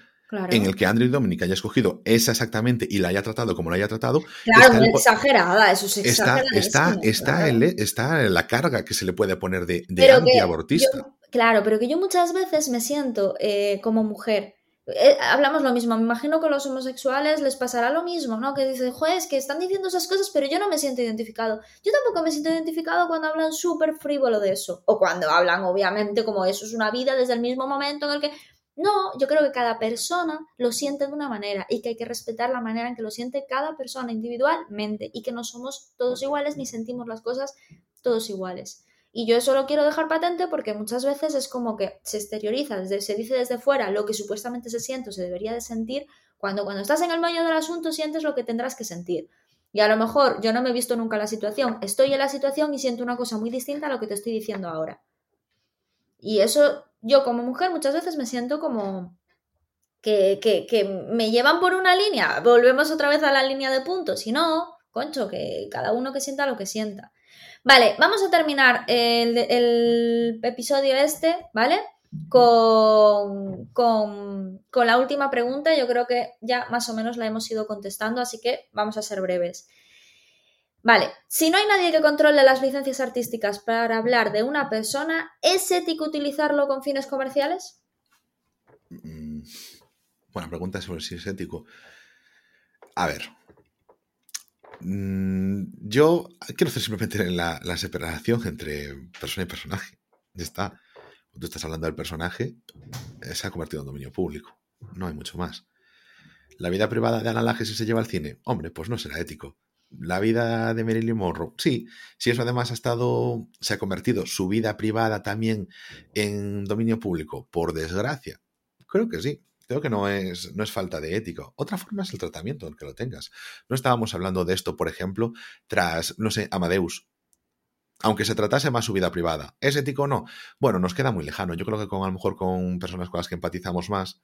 en el que Andrew Dominic haya escogido esa exactamente y la haya tratado como la haya tratado. Claro, muy exagerada, eso es Está, está, está, está la carga que se le puede poner de, antiabortista. claro, pero que yo muchas veces me siento eh, como mujer eh, hablamos lo mismo, me imagino que los homosexuales les pasará lo mismo, ¿no? Que dicen, juez, que están diciendo esas cosas, pero yo no me siento identificado. Yo tampoco me siento identificado cuando hablan súper frívolo de eso. O cuando hablan, obviamente, como eso es una vida desde el mismo momento en el que... No, yo creo que cada persona lo siente de una manera y que hay que respetar la manera en que lo siente cada persona individualmente y que no somos todos iguales ni sentimos las cosas todos iguales. Y yo eso lo quiero dejar patente porque muchas veces es como que se exterioriza, se dice desde fuera lo que supuestamente se siente o se debería de sentir, cuando cuando estás en el medio del asunto sientes lo que tendrás que sentir. Y a lo mejor yo no me he visto nunca la situación, estoy en la situación y siento una cosa muy distinta a lo que te estoy diciendo ahora. Y eso, yo como mujer muchas veces me siento como que, que, que me llevan por una línea, volvemos otra vez a la línea de puntos, y no, concho, que cada uno que sienta lo que sienta. Vale, vamos a terminar el, episodio este, ¿vale? Con, con, la última pregunta. Yo creo que ya más o menos la hemos ido contestando, así que vamos a ser breves. Vale, si no hay nadie que controle las licencias artísticas para hablar de una persona, ¿es ético utilizarlo con fines comerciales? Mm, buena pregunta sobre si es ético. A ver, Mm, yo quiero hacer simplemente la, la separación entre persona y personaje. Ya está. Tú estás hablando del personaje, eh, se ha convertido en dominio público. No hay mucho más. La vida privada de Alan Laje si se lleva al cine, hombre, pues no será ético. La vida de Marilyn Monroe, sí, si eso además ha estado, se ha convertido su vida privada también en dominio público, por desgracia, creo que sí. Creo que no es, no es falta de ética. Otra forma es el tratamiento, el que lo tengas. No estábamos hablando de esto, por ejemplo, tras, no sé, Amadeus, aunque se tratase más su vida privada. ¿Es ético o no? Bueno, nos queda muy lejano. Yo creo que con, a lo mejor con personas con las que empatizamos más,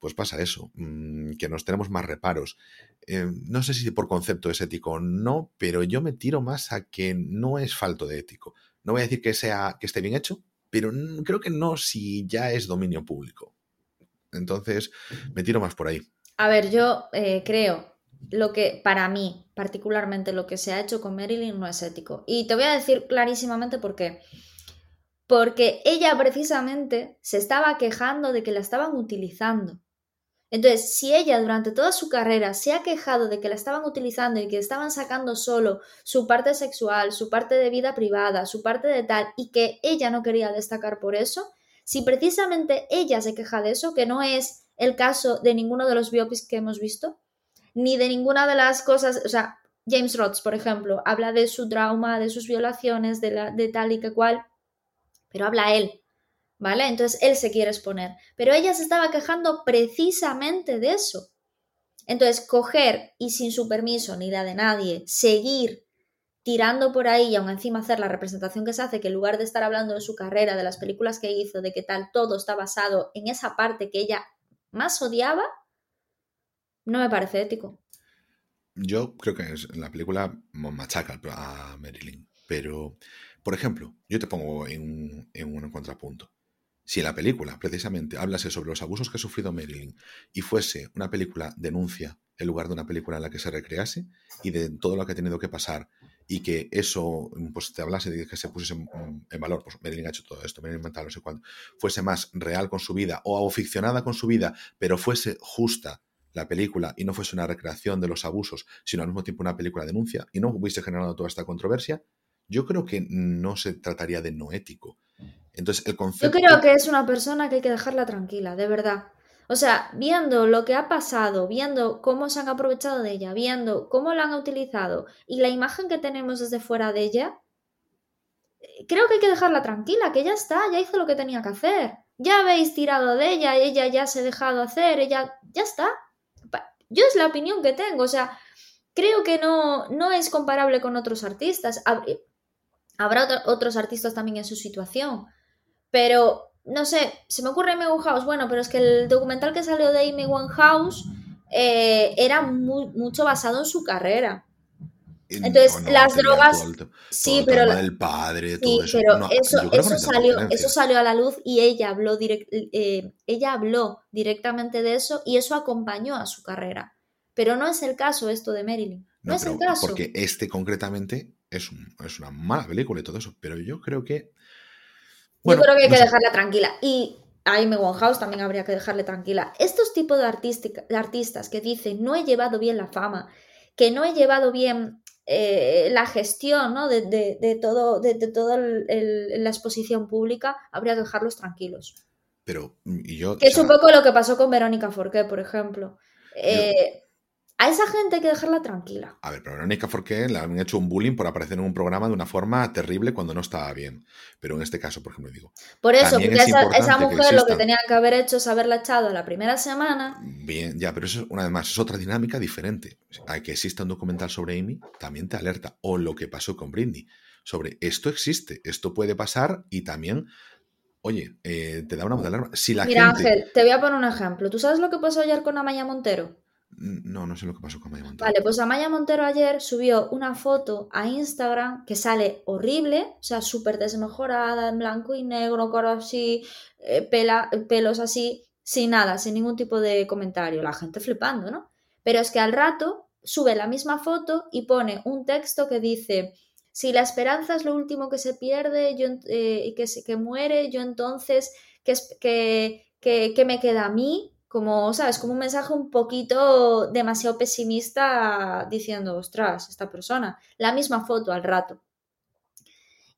pues pasa eso, mm, que nos tenemos más reparos. Eh, no sé si por concepto es ético o no, pero yo me tiro más a que no es falto de ético. No voy a decir que sea que esté bien hecho, pero creo que no si ya es dominio público. Entonces, me tiro más por ahí. A ver, yo eh, creo lo que para mí, particularmente lo que se ha hecho con Marilyn no es ético. Y te voy a decir clarísimamente por qué. Porque ella precisamente se estaba quejando de que la estaban utilizando. Entonces, si ella durante toda su carrera se ha quejado de que la estaban utilizando y que estaban sacando solo su parte sexual, su parte de vida privada, su parte de tal, y que ella no quería destacar por eso, si precisamente ella se queja de eso, que no es el caso de ninguno de los biopics que hemos visto, ni de ninguna de las cosas, o sea, James Roth, por ejemplo, habla de su trauma, de sus violaciones, de, la, de tal y que cual, pero habla él, ¿vale? Entonces él se quiere exponer, pero ella se estaba quejando precisamente de eso. Entonces, coger y sin su permiso ni la de nadie, seguir tirando por ahí y aún encima hacer la representación que se hace, que en lugar de estar hablando de su carrera, de las películas que hizo, de que tal, todo está basado en esa parte que ella más odiaba, no me parece ético. Yo creo que la película machaca a Marilyn, pero, por ejemplo, yo te pongo en un, en un contrapunto. Si la película precisamente hablase sobre los abusos que ha sufrido Marilyn y fuese una película denuncia en lugar de una película en la que se recrease y de todo lo que ha tenido que pasar y que eso pues te hablase de que se pusiese en, valor, pues Marilyn ha hecho todo esto, Marilyn mental, no sé cuándo, fuese más real con su vida o, ficcionada con su vida, pero fuese justa la película y no fuese una recreación de los abusos, sino al mismo tiempo una película denuncia y no hubiese generado toda esta controversia, yo creo que no se trataría de no ético. Entonces, el concepto... Yo creo que es una persona que hay que dejarla tranquila, de verdad. O sea, viendo lo que ha pasado, viendo cómo se han aprovechado de ella, viendo cómo la han utilizado y la imagen que tenemos desde fuera de ella, creo que hay que dejarla tranquila, que ya está, ya hizo lo que tenía que hacer. Ya habéis tirado de ella, ella ya se ha dejado hacer, ella ya está. Yo es la opinión que tengo, o sea, creo que no, no es comparable con otros artistas. Habrá otros artistas también en su situación, pero no sé, se me ocurre Amy House, bueno, pero es que el documental que salió de Amy Winehouse eh, era mucho basado en su carrera. Entonces, las drogas. sí, pero. El padre, todo eso. Pero eso, salió, eso salió a la luz y ella habló, eh, ella habló directamente de eso y eso acompañó a su carrera. Pero no es el caso esto de Marilyn. No, es el caso. Porque este concretamente es, es una mala película y todo eso. Pero yo creo que yo creo que hay que dejarla tranquila. Y a Amy House también habría que dejarle tranquila. Estos tipos de, artistas que dicen no he llevado bien la fama, que no he llevado bien eh, la gestión ¿no? de, todo, de, toda la exposición pública, habría que dejarlos tranquilos. Pero, y yo. Que es un poco lo que pasó con Verónica Forqué, por ejemplo. Eh, a esa gente hay que dejarla tranquila. A ver, pero Verónica Forqué le han hecho un bullying por aparecer en un programa de una forma terrible cuando no estaba bien. Pero en este caso, por ejemplo, digo. Por eso, porque esa, mujer lo que tenía que haber hecho es haberla echado la primera semana. Bien, ya, pero eso, una vez más, es otra dinámica diferente. Hay que exista un documental sobre Amy, también te alerta. O lo que pasó con Brindy. Sobre esto existe, esto puede pasar y también Oye, eh, te da una alarma. Si la Mira, Ángel, te voy a poner un ejemplo. ¿Tú sabes lo que pasó ayer con Amaya Montero? No, no sé lo que pasó con Amaya Montero. Vale, pues Amaya Montero ayer subió una foto a Instagram que sale horrible, o sea, súper desmejorada, en blanco y negro, con así, eh, pelos así, sin nada, sin ningún tipo de comentario. La gente flipando, ¿no? Pero es que al rato sube la misma foto y pone un texto que dice, si la esperanza es lo último que se pierde eh, y que, que muere, yo entonces, ¿qué, que, que, que me queda a mí? Como, ¿sabes? Como un mensaje un poquito demasiado pesimista diciendo, ostras, esta persona, la misma foto al rato.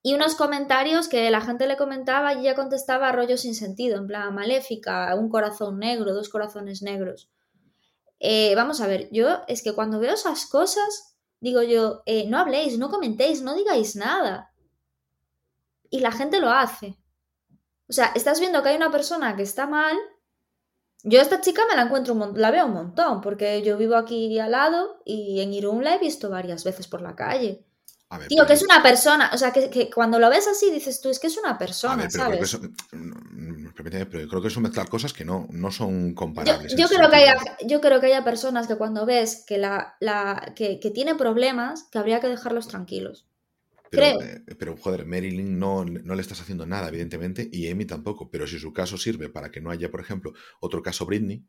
Y unos comentarios que la gente le comentaba y ella contestaba rollo sin sentido, en plan maléfica, un corazón negro, dos corazones negros. Eh, vamos a ver, yo es que cuando veo esas cosas, digo yo, eh, no habléis, no comentéis, no digáis nada. Y la gente lo hace. O sea, estás viendo que hay una persona que está mal. Yo a esta chica me la encuentro, la veo un montón, porque yo vivo aquí al lado y en Irún la he visto varias veces por la calle. Tío, que es una persona, o sea, que, cuando lo ves así dices tú, es que es una persona, ¿sabes? pero creo que eso mezclar cosas que no, no son comparables. Yo, creo que haya, yo creo que haya personas que cuando ves que, la, la que, tiene problemas, que habría que dejarlos tranquilos. Pero, eh, pero, joder, Marilyn no, no, le estás haciendo nada, evidentemente, y Amy tampoco. Pero si su caso sirve para que no haya, por ejemplo, otro caso Britney,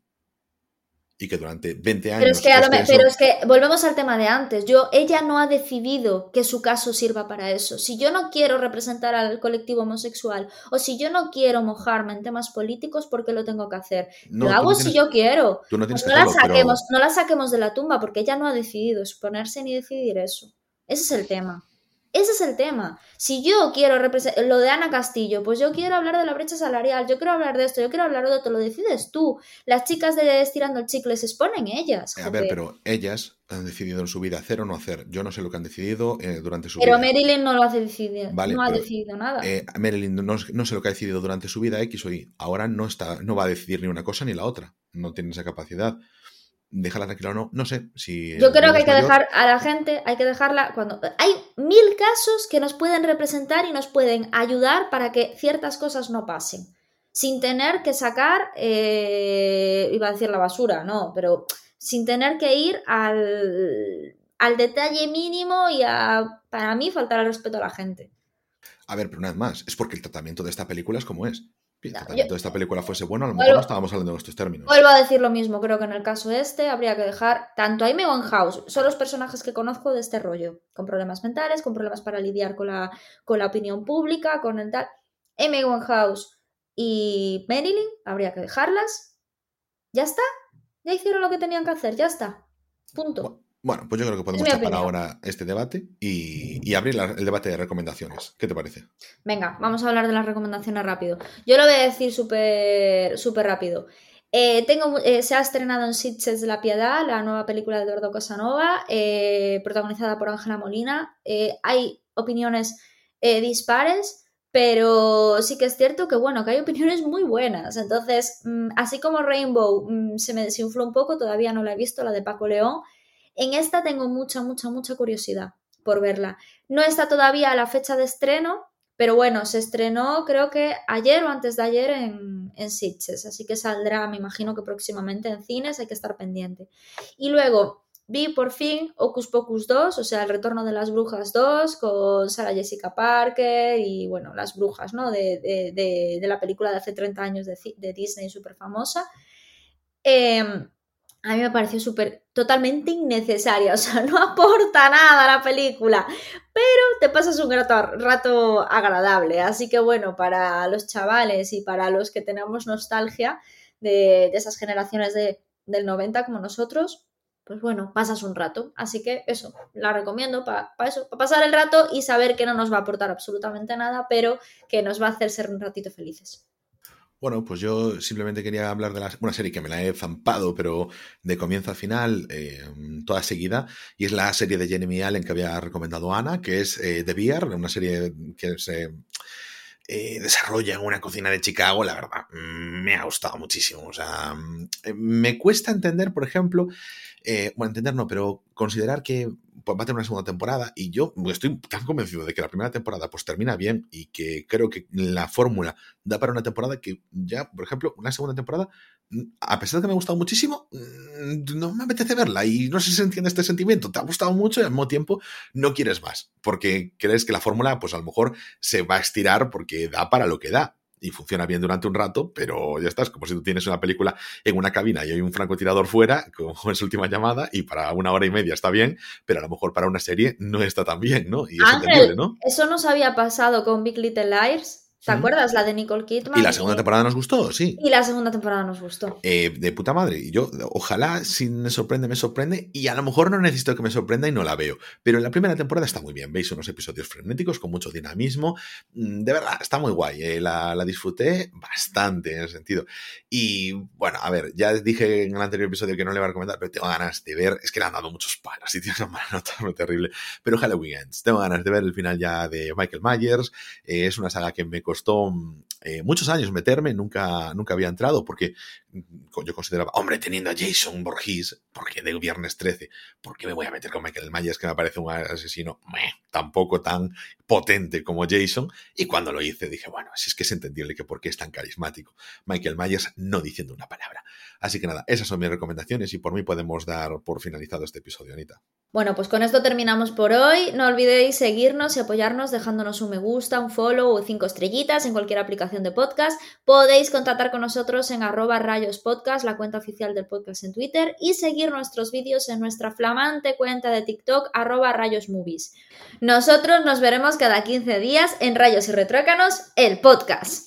y que durante 20 años... Pero es, que, pero es que volvemos al tema de antes. Yo, ella no ha decidido que su caso sirva para eso. Si yo no quiero representar al colectivo homosexual o si yo no quiero mojarme en temas políticos, ¿por qué lo tengo que hacer? lo hago si yo quiero. no, la saquemos, no la saquemos de la tumba porque ella no ha decidido exponerse ni decidir eso. Ese es el tema. Ese es el tema. Si yo quiero representar lo de Ana Castillo, pues yo quiero hablar de la brecha salarial, yo quiero hablar de esto, yo quiero hablar de otro, lo decides tú. Las chicas de Estirando el Chicle se exponen ellas. A ver, pero ellas han decidido en su vida hacer o no hacer. Yo no sé lo que han decidido eh, durante su vida. Pero Marilyn no lo ha decidido. no ha decidido nada. Eh, Marilyn no, sé lo que ha decidido durante su vida X o Y. Ahora no, está, no va a decidir ni una cosa ni la otra. No tiene esa capacidad déjala tranquila o no, no sé si... Yo creo que hay que dejar a la gente, hay que dejarla cuando... Hay mil casos que nos pueden representar y nos pueden ayudar para que ciertas cosas no pasen, sin tener que sacar, eh, iba a decir la basura, no, pero sin tener que ir al, al detalle mínimo y a, para mí, faltar al respeto a la gente. A ver, pero una vez más, es porque el tratamiento de esta película es como es de esta película fuese bueno, a lo mejor no estábamos hablando de estos términos. Vuelvo a decir lo mismo, creo que en el caso este habría que dejar tanto a Amy House, son los personajes que conozco de este rollo, con problemas mentales, con problemas para lidiar con la, con la opinión pública, con el tal. Amy House y Marilyn, habría que dejarlas. Ya está, ya hicieron lo que tenían que hacer, ya está. Punto. Bueno, pues yo creo que podemos tapar ahora este debate y, abrir el debate de recomendaciones. ¿Qué te parece? Venga, vamos a hablar de las recomendaciones rápido. Yo lo voy a decir súper súper rápido. Eh, tengo, eh, se ha estrenado en Sitges de la Piedad, la nueva película de Eduardo Casanova, eh, protagonizada por Ángela Molina. hay opiniones dispares, pero sí que es cierto que, bueno, que hay opiniones muy buenas. Entonces, mm, así como Rainbow mm, se me desinfló un poco, todavía no la he visto, la de Paco León. En esta tengo mucha, mucha, mucha curiosidad por verla. No está todavía a la fecha de estreno, pero bueno, se estrenó creo que ayer o antes de ayer en, en Sitges, así que saldrá, me imagino que próximamente en cines, hay que estar pendiente. Y luego vi por fin Ocus Pocus 2, o sea, el retorno de las brujas 2, con Sarah Jessica Parker y bueno, las brujas, ¿no? De, de, la película de hace 30 años de, de Disney, súper famosa. Eh, a mí me pareció súper, totalmente innecesaria, o sea, no aporta nada a la película, pero te pasas un rato, agradable, así que bueno, para los chavales y para los que tenemos nostalgia de, esas generaciones de, del 90 como nosotros, pues bueno, pasas un rato, así que eso, la recomiendo para eso, para pasar el rato y saber que no nos va a aportar absolutamente nada, pero que nos va a hacer ser un ratito felices. Bueno, pues yo simplemente quería hablar de una serie que me la he zampado, pero de comienzo a final, eh, toda seguida, y es la serie de Jeremy Allen que había recomendado Ana, que es eh, The Beer, una serie que se eh, desarrolla en una cocina de Chicago, la verdad, me ha gustado muchísimo. O sea, mm, me cuesta entender, por ejemplo, bueno, entender no, pero considerar que va a tener una segunda temporada y yo estoy tan convencido de que la primera temporada pues termina bien y que creo que la fórmula da para una temporada que ya, por ejemplo, una segunda temporada, a pesar de que me ha gustado muchísimo, mm, no me apetece verla y no sé si se entiende este sentimiento, te ha gustado mucho y al mismo tiempo no quieres más porque crees que la fórmula pues a lo mejor se va a estirar porque da para lo que da y funciona bien durante un rato, pero ya estás, como si tú tienes una película en una cabina y hay un francotirador fuera, como en su última llamada, y para una hora y media está bien, pero a lo mejor para una serie no está tan bien, ¿no? Y es ¿no? Eso nos había pasado con Big Little Liars. ¿Te acuerdas? La de Nicole Kidman. Y la segunda temporada nos gustó, sí. Y la segunda temporada nos gustó. Eh, de puta madre. Y yo, ojalá, si me sorprende, me sorprende. Y a lo mejor no necesito que me sorprenda y no la veo. Pero en la primera temporada está muy bien. Veis unos episodios frenéticos con mucho dinamismo. Mm, de verdad, está muy guay. Eh, la, la, disfruté bastante en ese sentido. Y bueno, a ver, ya dije en el anterior episodio que no le iba a recomendar, pero tengo ganas de ver. Es que le han dado muchos palos y tiene una mala nota muy terrible. Pero Halloween Ends. Tengo ganas de ver el final ya de Michael Myers. Eh, es una saga que me costó eh, muchos años meterme, nunca, nunca había entrado porque mm, yo consideraba, hombre, teniendo a Jason Borges, porque de Viernes 13, ¿por qué me voy a meter con Michael Myers que me parece un asesino tampoco tan potente como Jason? Y cuando lo hice dije, bueno, si es que es entendible que por qué es tan carismático Michael Myers no diciendo una palabra. Así que nada, esas son mis recomendaciones y por mí podemos dar por finalizado este episodio, Anita. Bueno, pues con esto terminamos por hoy. No olvidéis seguirnos y apoyarnos dejándonos un me gusta, un follow o cinco estrellitas en cualquier aplicación de podcast. Podéis contactar con nosotros en arroba podcast, la cuenta oficial del podcast en Twitter, y seguir nuestros vídeos en nuestra flamante cuenta de TikTok arroba rayos movies. Nosotros nos veremos cada 15 días en Rayos y Retrócanos, el podcast.